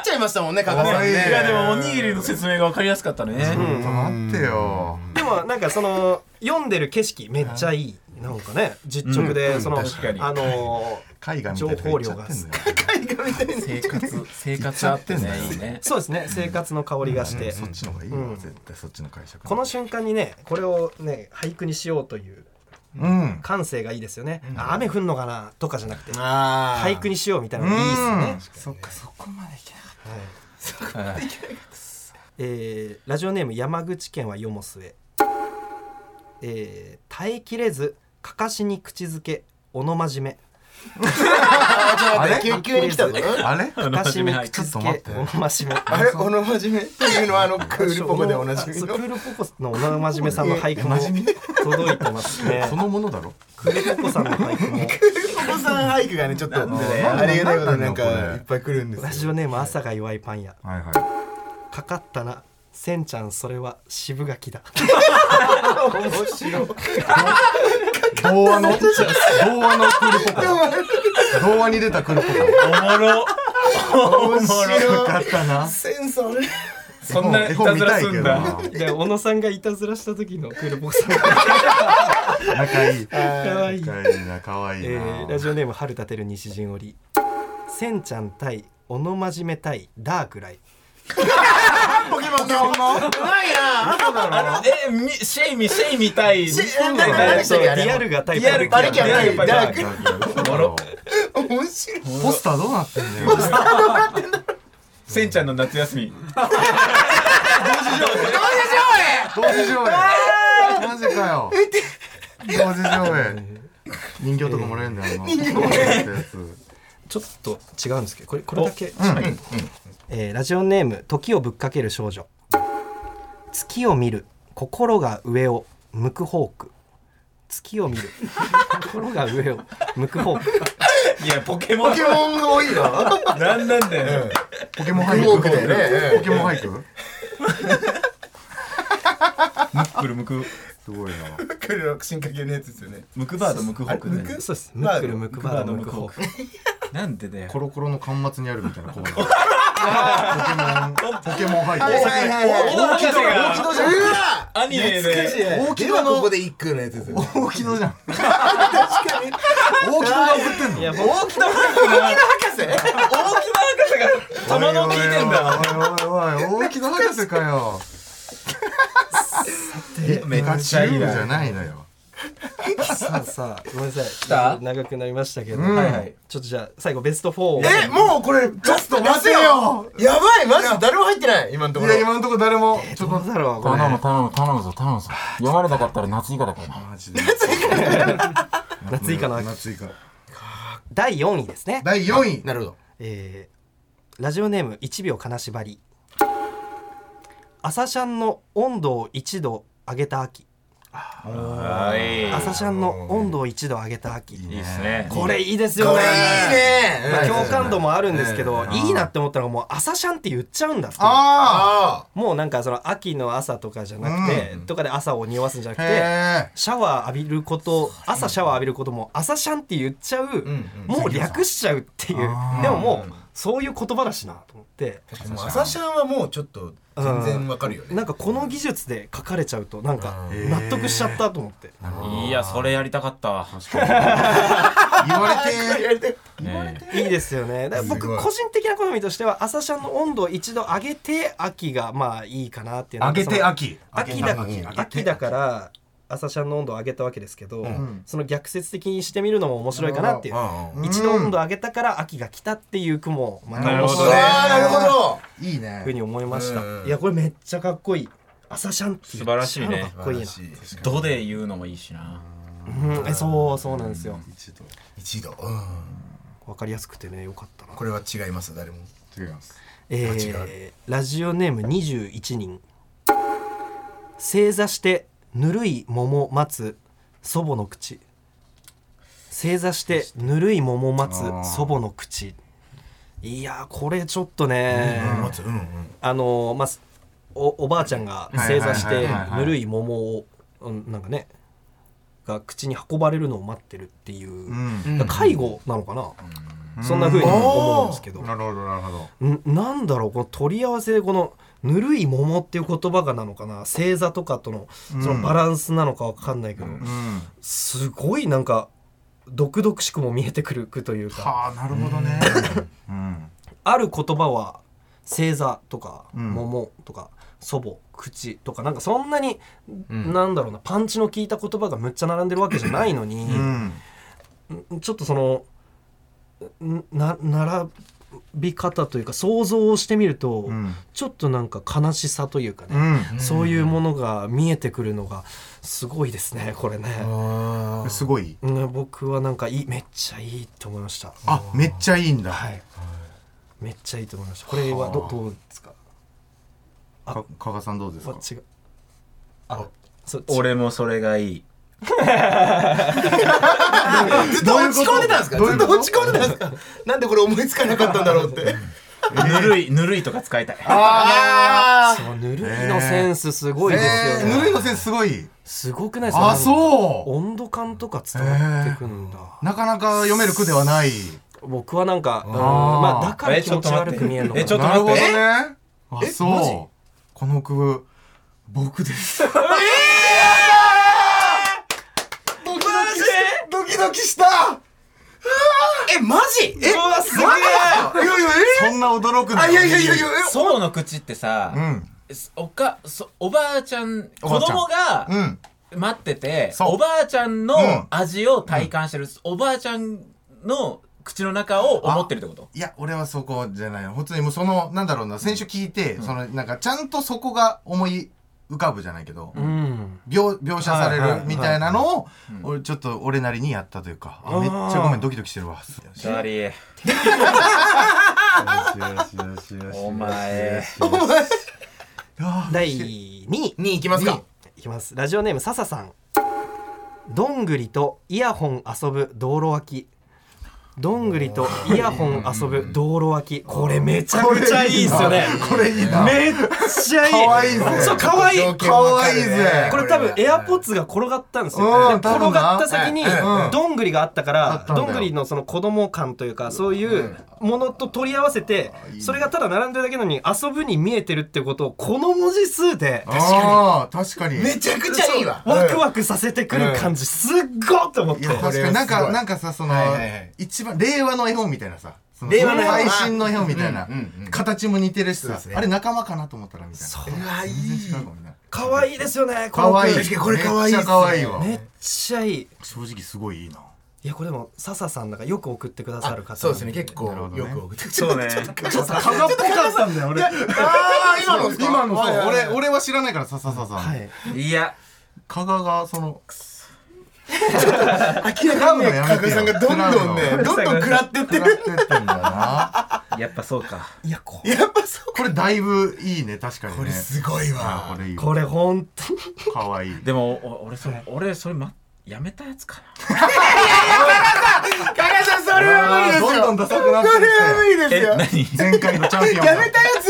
っちゃいましたもんね加賀さんね。いやいやでもおにぎりの説明が分かりやすかったね。ちょっと待ってよ。でもなんかその読んでる景色めっちゃいいなんかね実直で、その確かに。あの絵画みたいな情報量が。生活生活あってねそうですね。生活の香りがして、そっちの方がいいよ、うん。絶対そっちの解釈この瞬間にねこれをね俳句にしようといううん。感性がいいですよね、あ雨降んのかなとかじゃなくて俳句にしようみたいなのがいいですね、そっかそこまでいけなかっはい。えーラジオネーム山口県はよもすえ。えー耐えきれずかかしに口づけおのまじめ。あれ？急急に来たぞ。たあれ？かかしに口づけおのまじめ。あれ？おのまじめっていうのはあの クールポコでおなじみの？そうクールポコのおのまじめさんの俳句も届いてますね。そのものだろ？クールポコさんの俳句も。お子さん俳句がねちょっとありがたいことになんかいっぱい来るんですよ。ラジオネーム朝が弱いパン屋。はいはい。かかったな。せんちゃんそれは渋柿だ。面白い童話の童話のクールポコ童話に出たクールポおもろ面コよ白い。かったなセンスあるそんない。たずらすんだで小野さんがい。たずらした時のクールポコさんがどな仲い。い。かわい。い。仲い。い。な可愛い。えラジオネーム春立てる西陣織せんちゃん対おのまじめ対ダークライ ポケモンの。うまいな。あのえみシェイミシェイみたいリアルがタイプリアルバリキャンないリアルダーク。おもろ面白い。ポスターどうなってんだよ。せんちゃんの夏休み。同時上映。マジかよ同時上映。人形とかもらえるんだよ人形もらえる。やつ。ちょっと違うんですけどこれこれだけ、えーラジオネーム時をぶっかける少女。月を見る心が上を向くフォーク。月を見る心が上を向くフォーク。いやポケモン。ポケモンが多いななんなんだよ。ポケモン俳句クだよねポケモン俳句。くるむくすごいな。クールの進化系のやつですよね。むくバードむくホークね。そうです。ムックルムクバードムクホーク。なんでだよ。コロコロの端末にあるみたいなコーナーポケモン。ポケモン俳句はいはいはい。大大木戸じゃんうわアニメで大木戸の。ここで一句のやつですよね大木戸じゃん確かに大木戸が送ってんのい大木戸博士が大木戸博士が玉の聞いてんだおいおいおい大木戸博士かよめっちゃいいじゃなないのよさあさあごめんなさい。た？長くなりましたけど、うん。はいはい。ちょっとじゃあ最後ベスト4を。えもうこれちょっと待てよ。やばいマジで誰も入ってない今のところ。いや今のところ誰も。ちょっとどうだろうこれ。頼む頼む頼むぞ頼むぞ。読まれなかったら夏以下だから。なマジで。夏以下。の秋。夏以下。第4位ですね。第4位。なるほど。えーラジオネーム1秒金縛り。朝シャンの温度を1度上げた秋。はい朝シャンの温度を一度上げた秋。いいですね。これいいですよね。これいいね。まあうん。共感度もあるんですけどいいなって思ったのがもう朝シャンって言っちゃうんだってああもうなんかその秋の朝とかじゃなくて、とかで朝を匂わすんじゃなくあてへシャワー浴びること朝シャワー浴びることも朝シャンって言っちゃう、んもう略しちゃうっていう。でももうそういう言葉だしなと思って朝シャンはもうちょっと全然わかるよね。なんかこの技術で書かれちゃうとなんか納得しちゃったと思って、いやそれやりたかったわ。言われて。ね。いいですよね。僕個人的な好みとしては朝シャンの温度を一度上げて秋がまあいいかなっていう上げて秋。秋だ秋だから朝シャンの温度を上げたわけですけど、その逆説的にしてみるのも面白いかなっていう。うん一度温度上げたから秋が来たっていう句もまたなるほど面白いなるほど。いいね。ふうに思いました、うん。いやこれめっちゃかっこいい。朝シャンって素晴らしいね。かっこいいな、「ど」で言うのもいいしな。うん、えそうそうなんですよ。一度。うん。わかりやすくてねよかったな。これは違います誰も。違います。えーラジオネーム21人。正座してぬるい桃待つ祖母の口。正座してぬるい桃待つ祖母の口。いやーこれちょっとね、待つうん。うんあのーまあすおおばあちゃんが正座してぬるい桃をうんなんかねが口に運ばれるのを待ってるっていう、介護なのかな、そんな風に思うんですけど、なるほどなるほど。んなんだろうこの取り合わせでこの「ぬるい桃」っていう言葉がなのかな？正座とかとのそのバランスなのかわかんないけど、うん。すごいなんか毒々しくも見えてくる句というか。はあなるほどね。うん。ある言葉は正座とかうん。桃とか祖母口とかなんかそんなに、ん。なんだろうなパンチの効いた言葉がむっちゃ並んでるわけじゃないのに、うん。ちょっとそのんな並び方というか想像をしてみると、うん。ちょっとなんか悲しさというかうね、ん。そういうものが見えてくるのがすごいですねこれね、あすごい？うん僕はなんかいいめっちゃいいと思いました。あめっちゃいいんだ。はい。めっちゃいいと思いました。これはどどうですか？か加賀さんどうですか？あ違う。あ俺もそれがいいずっと落ち込んでたんですか？ずっと落ち込んでたんですか？なんでこれ思いつかなかったんだろうって。ぬるいぬるいとか使いたい。あそうぬるいのセンスすごいですえー。よね、ぬるいのセンスすごい。すごくないですか？あそう。温度感とか伝わってくんだ、なかなか読める句ではない。僕はなんか、まあだから気持ち悪く見えるのかえちょっとなるほど待ってね。あえマジ？そうこの句僕です。ド キドキした。えマジ？えうわすげえいやいやそんな驚くえなあいやいやいやいや。祖母の口ってさ、うんおかそおばあちゃん子供がうん待ってて、そうおばあちゃんうんの味を体感してる、おばあちゃんの口の中を思ってるってこといや俺はそこじゃない本当にもうそのなんだろうな先週聞いて、そのなんかちゃんとそこが思い浮かぶじゃないけど、うん。描描写されるみたいなのを、俺ちょっと俺なりにやったというか、あめっちゃごめんドキドキしてるわダリー。お前。第2位。に行きますか。いきます。ラジオネーム笹さん。どんぐりとイヤホン遊ぶ道路脇どんぐりとイヤホン遊ぶ道路脇。これめちゃくちゃいいですよね。これいいな。めっちゃいい。かわいいぜ。そうかわいかわいいぜこれ多分エアポッツが転がったんですよ、うんで転がった先にうんどんぐりがあったから、どんぐりのその子供感というかそういうものと取り合わせて、それがただ並んでるだけなのに遊ぶに見えてるってことをこの文字数で。あー確かに。めちゃくちゃいいわ。ワクワクさせてくる感じ、すっごっと思って。いや確かに。なんかなんかさその、はいはいはい。一番令和の絵本みたいなさその令和の絵本。配信の絵本みたいな、うんうんうん。形も似てるしさ、あれ仲間かなと思ったらみたいな。そういい。可愛いですよねこのかわいこれ可愛いめっちゃ可愛いわ。めっちゃいい。正直すごいいいないやこれでも笹さんなんかよく送ってくださる方そうですね。結構よく送ってそうね。蚊がっぽかったんだよ俺はああ今の今のそう、はいはいはい俺俺は知らないからささささん、いいや加賀がその明らかにね加賀さんがどんどんねどんどん食らってってるやっぱそうかいやこやっぱそうこれだいぶいいね確かにねこれすごいあわこれいいこれ本当にかわいいでもお俺それ俺それまやめたやつかな。加賀さんそれは無理ですよ。どんどんダサくなって。それは無る理ですよ。何？前回のチャンピオンが。やめたやつ。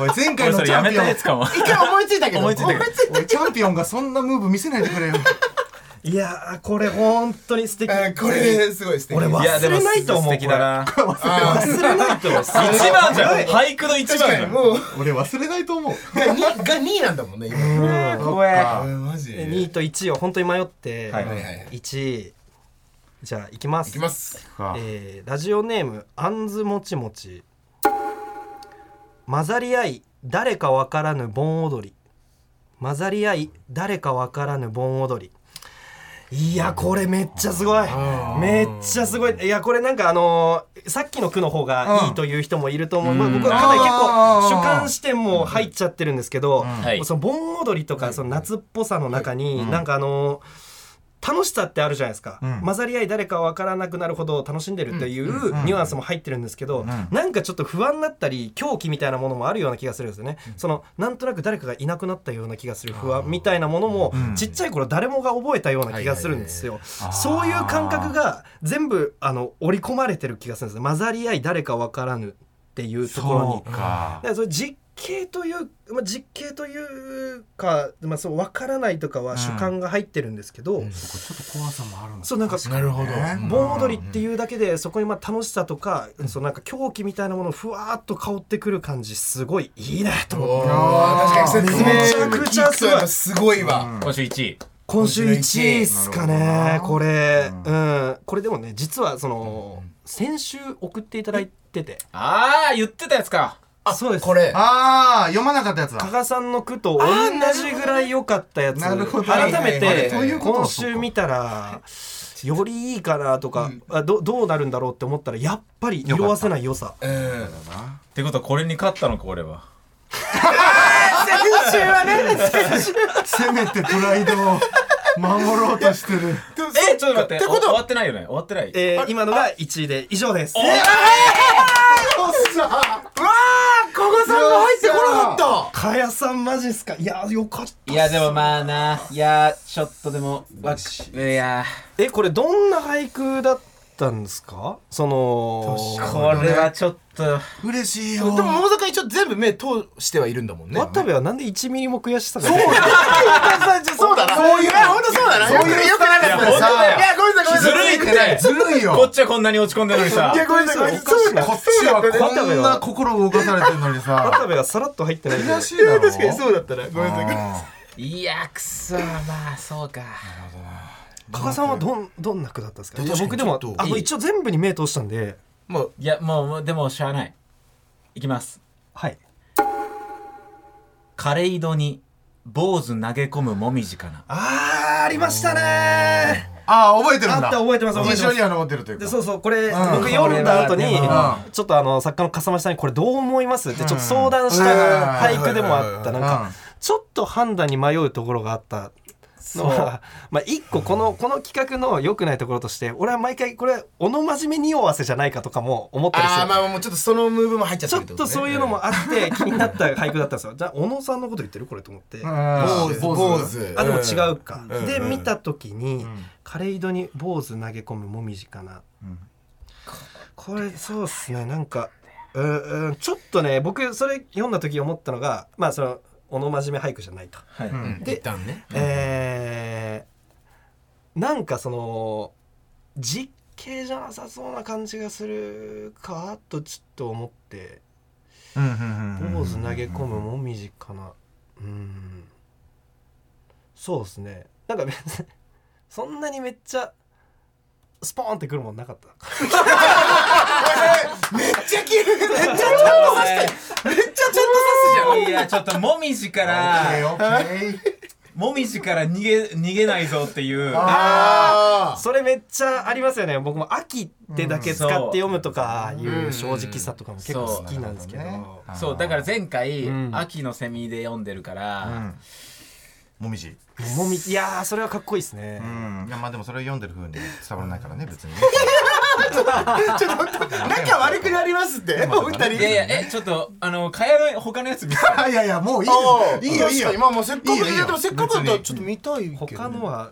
おい前回のチャンピオン。たやつかも。一回思いついたけど。思いついたけど。チャンピオンがそんなムーブ見せないでくれよいやーこれ本当に素敵。あこれすごい素敵。俺忘いやでもれないと思う素敵だな。忘れないと思う。一番じゃん。俳句の一番確じもう。俺忘れないと思う。が2が2位なんだもんね今。怖えあうん。マジで。2位と1位を本当に迷って、はいはいはい。1位じゃあいきます。いきます。かえーラジオネームあんずもちもち。混ざり合い誰かわからぬ盆踊り。混ざり合い誰かわからぬ盆踊りいやこれめっちゃすごい。めっちゃすごい。いやこれなんかあのーさっきの句の方がいいという人もいると思う、まあ、僕はかなり結構主観視点も入っちゃってるんですけど、はい。その盆踊りとかその夏っぽさの中に、なんかあのー楽しさってあるじゃないですか、ん。混ざり合い誰か分からなくなるほど楽しんでるっていうニュアンスも入ってるんですけど、なんかちょっと不安だったり狂気みたいなものもあるような気がするんですよね、そのなんとなく誰かがいなくなったような気がする不安みたいなものも、ちっちゃい頃誰もが覚えたような気がするんですよ、そういう感覚が全部あの織り込まれてる気がするんです。ね混ざり合い誰か分からぬっていうところに。それ実景という、まあ、実景というか、まあ、そう分からないとかは主観が入ってるんですけど、ちょっと怖さもあるのそうなんかなるほど。盆踊りっていうだけでそこにまあ楽しさとか、そのなんか狂気みたいなものふわーっと香ってくる感じすごいいいねと思って。確かに説明めちゃくちゃすごい。すごいわ今週1位。今週1位っすかねこれ、ううん、これでもね実はその、先週送っていただいてて。ああ言ってたやつかあそうです。これ。ああ読まなかったやつだ。加賀さんの句と同じぐらい良かったやつ。なるほど。改めて今週見たらよりいいかなとか、あどどうなるんだろうって思ったらやっぱり色あせない良さ。うんってことはこれに勝ったのか俺は。先週はねせめてプライドを守ろうとしてる。えちょっと待ってってこと？お終わってないよね？終わってない？えー今のが1位で以上です加賀さんが入ってこなかったかやさんマジっすかいやよかったいやでもまあないやちょっとでもわいやえこれどんな俳句だったんですかそのこれはちょっと。嬉しいよ。でも桃坂一応全部目通してはいるんだもんね。渡部はなんで1ミリも悔しさがそう。だそうだな。そういう。本当そうだな。そういう。よくなかったいや本当だよ。いやごめんなさいごめんなさい。ずるいってずるいよ。こっちはこんなに落ち込んでるのにさ。いやごめんなさい。そうだこっちはこんな心動かされてるのにさ。渡部がさらっと入ってない悔しいだろ。確かにそうだったなごめんなさい。あいやくそまあそうか。加賀さんはどんどんな句だったんですか？い僕でもあの一応全部に目通したんでもういやもうもうでもしゃあない。いきます。はい。カレイドに坊主投げ込むもみじかな。あーありましたね。あー覚えてるんだ。あった覚えてます覚えてます。印象には残ってるというか。でそうそうこれ、ん。僕読んだ後にちょっとあの作家の笠間さんにこれどう思います？ってちょっと相談した俳句でもあったなんかちょっと判断に迷うところがあったのはまあ一個このこの企画の良くないところとして俺は毎回これおの真面目匂わせじゃないかとかも思ったりする。ああまあもうちょっとそのムーブも入っちゃっちょっととそういうのもあって気になった俳句だったんですよ。じゃあ小野さんのこと言ってるこれと思って。坊主。坊坊主。主あでも違うか、うん。うん。で見た時に、カレイドに坊主投げ込むもみじかな、これそうっすね。なんかうーんちょっとね僕それ読んだ時思ったのがまあそのおの真面目俳句じゃないと、はい、うん。で一旦ね。えーなんかその実景じゃなさそうな感じがするかとちょっと思って坊主投げ込むもみじかな。うん。そうですね。なんか別にそんなにめっちゃスポーンってくるもんなかった。めっちゃ切る。めっちゃちゃんと刺してめっちゃちゃんと刺すじゃん。いやちょっともみじから。ーオッケーもみじから逃げ逃げないぞっていう。あそれめっちゃありますよね。僕も秋ってだけ使って読むとかいう正直さとかも結構好きなんですけど、そうそうだから前回、うん。秋のセミで読んでるから、うん。もみじ。もみいやーそれはかっこいいですね、うん。いやまあでもそれを読んでる風に伝わらないからね別にね ちょっと仲悪くなりますって？お二人。いやいやえちょっとあの蚊帳の他のやつ見せて いやいやもういいあよあいいよ。いいよ確かにまあまあせっかくいやでもせっかくだったらちょっと見たいけど他のは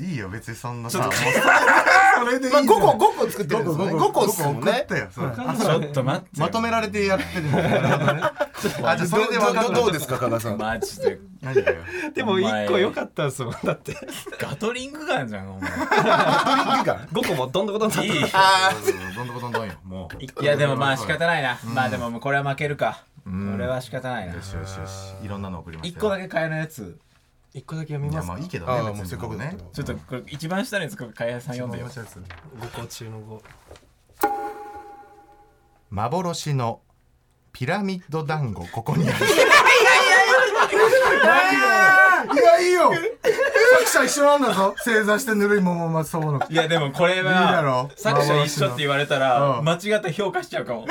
いいよ別にそんなさ。もうそれでいいまあ5じゃん個5個作ってるんですよね。5個っすもんねちょっと待ってまとめられてやってるあじゃあそれで分どうですか加賀さん。マジで。でもお前。1個良かったですもんだって。ガトリングガンじゃんお前。5個もどんどこどんどんいいあどんどんどんどんよもう。いやでもまあ仕方ないな。まあでももうこれは負けるか。こん。れは仕方ないな。よしよしよし。いろんなの送りました一個だけ蚊帳のやつ1個だけ読みいやますか？まあいいけどあねせっかくだね。ちょっとこれ一番下のやつ蚊帳さん読んでよ。5個中の5幻のピラミッド団子ここにあるいやいいよ作者一緒なんだぞ正座してぬるい桃松そうのいやでもこれは作者一緒って言われたらうん間違った評価しちゃうかも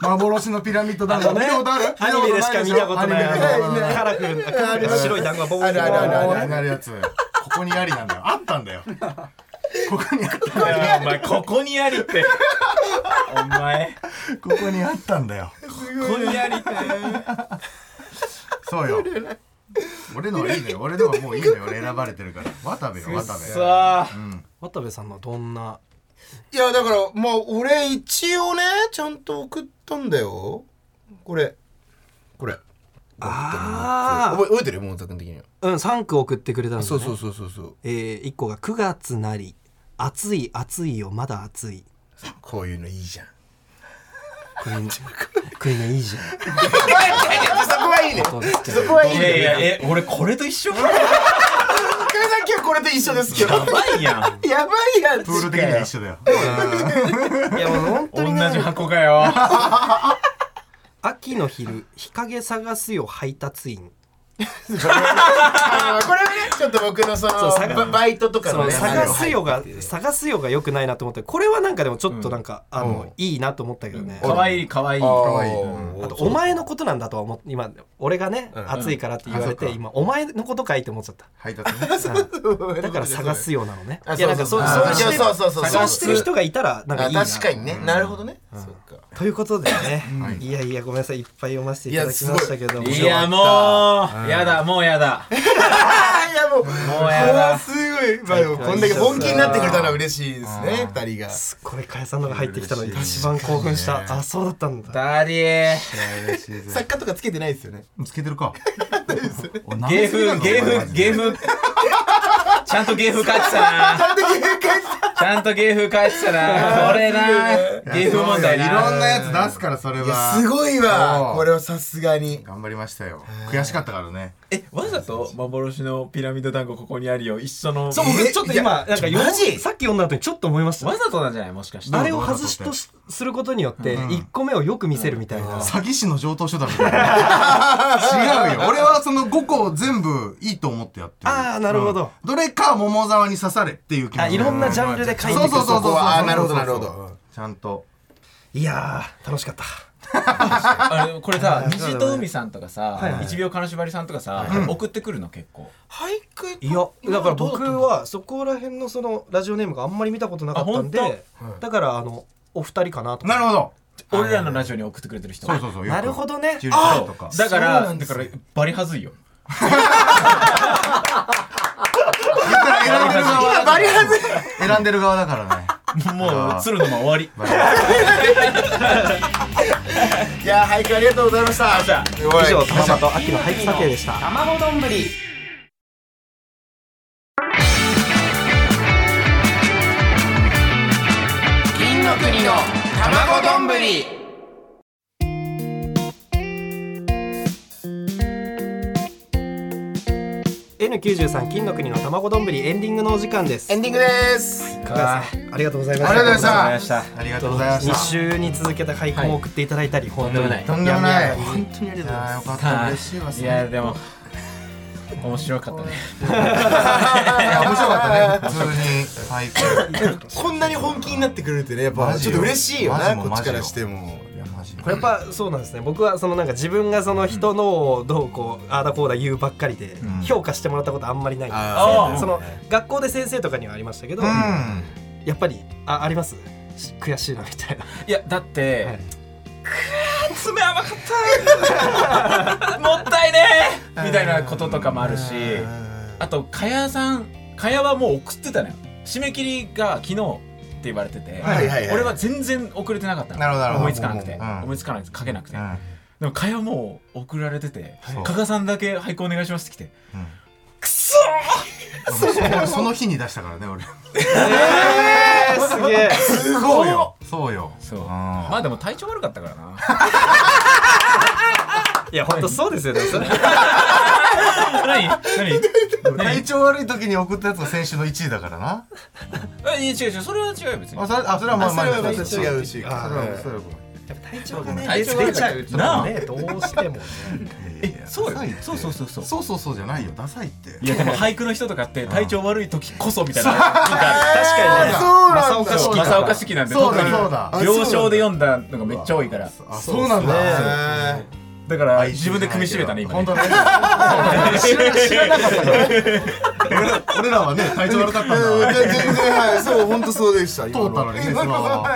幻のピラミッド団子。見たことある？アニメでしか？見たことないカラフルな白い団子がボコボコ。あるあるあるある。あるあるやつここにありなんだよあったんだよここにあったいやお前ここにありって。お前。ここにあったんだよ。ここにありって。そうよ。俺のはいいのよ。俺のはもういいのよ。俺選ばれてるから。渡部よ渡部。さあ渡部さんのどんないやだからまあ俺一応ねちゃんと送ったんだよ。これ。これ。あ覚え覚えてる？モンザ君的にはあうん3句送ってくれたんですねそうそうそうそうそうえー、1個が9月なり暑い暑いよまだ暑いこういうのいいじゃんこれこれねいいじゃんそこはいいねそこはいいいやいねやえ俺これと一緒加賀さん今日これと一緒ですけど。やばいやん。やばいやつプール的には一緒だよ。いやもう本当同にね。じ箱かよ。秋の昼日陰探すよ配達員あ ーこれはねちょっと僕のそのそう探ババイトとかそののね探すよが探すよが良くないなと思ってこれはなんかでもちょっとなんか、あのいいなと思ったけどね、かわいいかわい。いあー。可愛いあとお前のことなんだとは思って今俺がね、ん。暑いからって言われて、あそっか。今お前のことかいって思っちゃった。配達ね。だから探すよなのね。あいやなんかそうそうそう。してそうそうそうそう。そうしてる人がいたらなんかいいな。あ確かにね。なるほどね。そうか。ということでね、はい。いやいやごめんなさい。いっぱい読ませていただきましたけども。いやもうやだもうやだ。いやもうもうやだ。すごい。まあでもこんだけ本気になってくれたのは嬉しいですね二人が。すっごいかが屋さんのが入ってきたの一番興奮した。あそうだったんだ。ダディ嬉しいぜ作家とかつけてないですよね。つけてるか。芸風芸風芸風ちゃんと芸風書いてたな。ちゃんと芸風書いてた。な。これな芸風問題な。いろんなやつ出すからそれは。すごいわ。これはさすがに。頑張りましたよ。悔しかったからねえわざと幻のピラミッド団子ここにあるよ。一緒のそう僕ちょっと今なんかよマジ？さっき読んだ後にちょっと思いました。わざとなんじゃない？もしかして。あれを外しとしすることによって1個目をよく見せるみたいな。詐欺師の上等手段みたいな。違うよ。俺はその5個全部いいと思ってやってる。あーなるほど。うん。どれか桃沢に刺されっていう気持ち。あいろんなジャンルで書いてそうそうそうそうそこはあーなるほどなるほど。ちゃんと。いやー楽しかったあれこれさい虹と海さんとかさはいはい。一秒金縛りさんとかさ送ってくるの結構。俳句いやだから僕はそこら辺のそのラジオネームがあんまり見たことなかったんであだからあのお二人かなとなるほど。俺らのラジオに送ってくれてる人そうそうそうなるほどね。ジュリさんとか。だからだからバリはずいよ。選んでる側バリハズ選んでる側だからね もう鶴の間終わり。いや俳句ありがとうございました。以上玉と秋の俳句査定でした。卵丼。ぶり金の国の卵丼。ぶり N93 金の国の卵丼エンディングのお時間です。エンディングです。あ。りがとうございましたありがとうございました。ありがとうございまし2た週に続けた俳句も送っていただいたり、本当に。とんでもない。本当にありがとうございいやーよます。かった嬉しいわいやでも面白かったね。面白かったね。普通に。俳 句こんなに本気になってくれるってねやっぱちょっと嬉しいよマジなこっちからしてもいマジこれやっぱそうなんですね。僕はそのなんか自分がその人のをどうこうああだこうだ言うばっかりでん。評価してもらったことあんまりないんですあー。その学校で先生とかにはありましたけど、うん。やっぱりああります？し悔しいなみたいな。いやだって、はい。くー爪甘かった もったいねえみたいなこととかもあるしあとかやさんかやはもう送ってたのよ。締め切りが昨日って言われてて、はいはいはい。俺は全然遅れてなかったの。思いつかなくて、うん思いつかなくて書けなくて、うん。でもかやもう送られててそう加賀さんだけ俳句お願いしますって来て。うん。くそ俺その日に出したからね俺。えー、すげえ。すごいよ。そうよ。そう。うん。まあでも体調悪かったからな。いや本当そうですよねそれ何？何？体調悪い時に送ったやつが先週の1位だからな。えいや違う違う。それは違うよ別に。あそれあそれはまあ違うし。あそれはそれはやっぱ体調がね体調が出ちゃう。となあねどうしてもね。えそうよ。ダサいって。そうそうそうそう。そうそうそうじゃないよ。ダサいって。いやでも俳句の人とかって体調悪い時こそみたいな。確かにねそうなんだ。正岡式正岡式なんで特に。病床で読んだのがめっちゃ多いから。あそうなんだ。へだから自分で組み締めたね今ね。本当ね。知ら知らなかった。から俺ら俺らはね体調悪かったんーだ全然はい。そう本当そうでした。通ったのにねその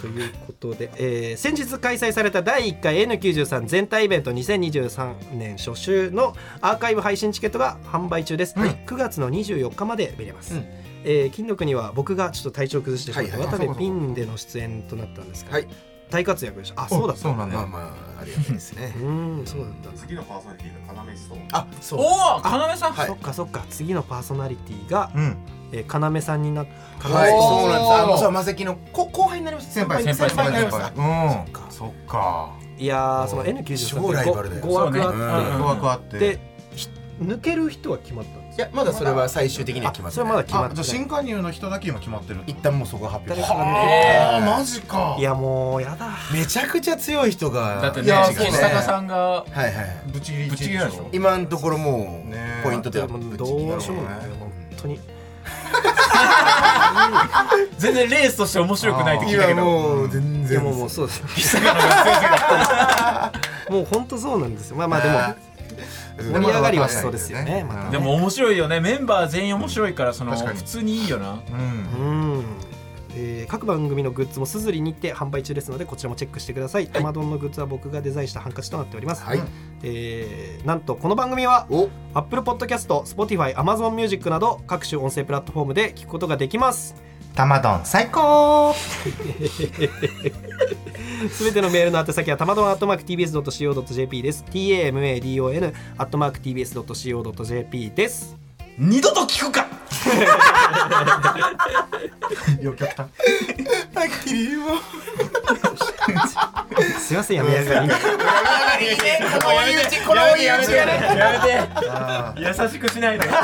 ということで、えー先日開催された第1回 N93 全体イベント2023年初週のアーカイブ配信チケットが販売中です、9月の24日まで見れます、うん。えー金の国は僕がちょっと体調崩してしまって、はいはい。渡部ピンでの出演となったんですが、はい大活躍でした。あそうだった。そうなんだ。まあまあありがたいですね。うーんそうだ。った次のパーソナリティの要ストーンあそうおお要さん。はい。そっかそっか。次のパーソナリティが、うん。えー、要さんになっはい。おーそうなんです。あのそうマセキのこ後輩になります。先輩。先輩先輩。になります先輩。うん。そっか。いやーその N93 超ライバルだよ。5枠あって、そうねうん。語学あって。抜ける人は決まったいやまだそれは最終的には決まってそれはまだ決まってない。あじゃあ新加入の人だけ今決まってる。一旦もうそこが発表誰かが抜けあー。マジか。いやもうやだ。めちゃくちゃ強い人が。だってねいやそうね。岸高さんがはいはい。ぶち切りぶち切りなんでしょ？今のところもうねポイントではもうどうしようもない本当に。全然レースとして面白くないって聞いたけど。もう全然いやもうもうそうです もう本当そうなんですよ。まあまあでも盛り上がりはしそうですよねまた。でも面白いよね。メンバー全員面白いからその普通にいいよな。うん。うん。えー各番組のグッズもすずりにて販売中ですのでこちらもチェックしてください。アマドンのグッズは僕がデザインしたハンカチとなっております。はい。えーなんとこの番組はお。Apple Podcast、Spotify、Amazon Music など各種音声プラットフォームで聞くことができます。玉丼最高。すべてのメールの宛先はたまどんアットマーク TBS.CO.JP です。TAMADON アットマーク TBS.CO.JP です。二度と聞くか。よ極端。すいませんやめやがり。この追い打ちこの追い打ちがねやめて。優しくしないでいや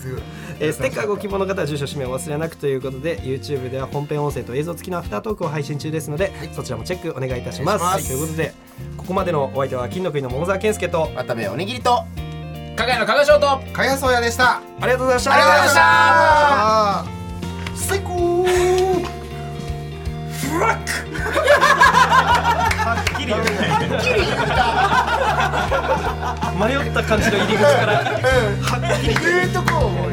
すごいえーステッカーご希望の方は住所氏名を忘れなくということで YouTube では本編音声と映像付きのアフタートークを配信中ですので、そちらもチェックお願いいたします。お願いします。ということでここまでのお相手は金の国の桃沢健介と渡部おにぎりと加賀谷の加賀翔とかやそうやでした。ありがとうございました。ありがとうございました。あ最高。迷った感じの入り口から。ええとこ思う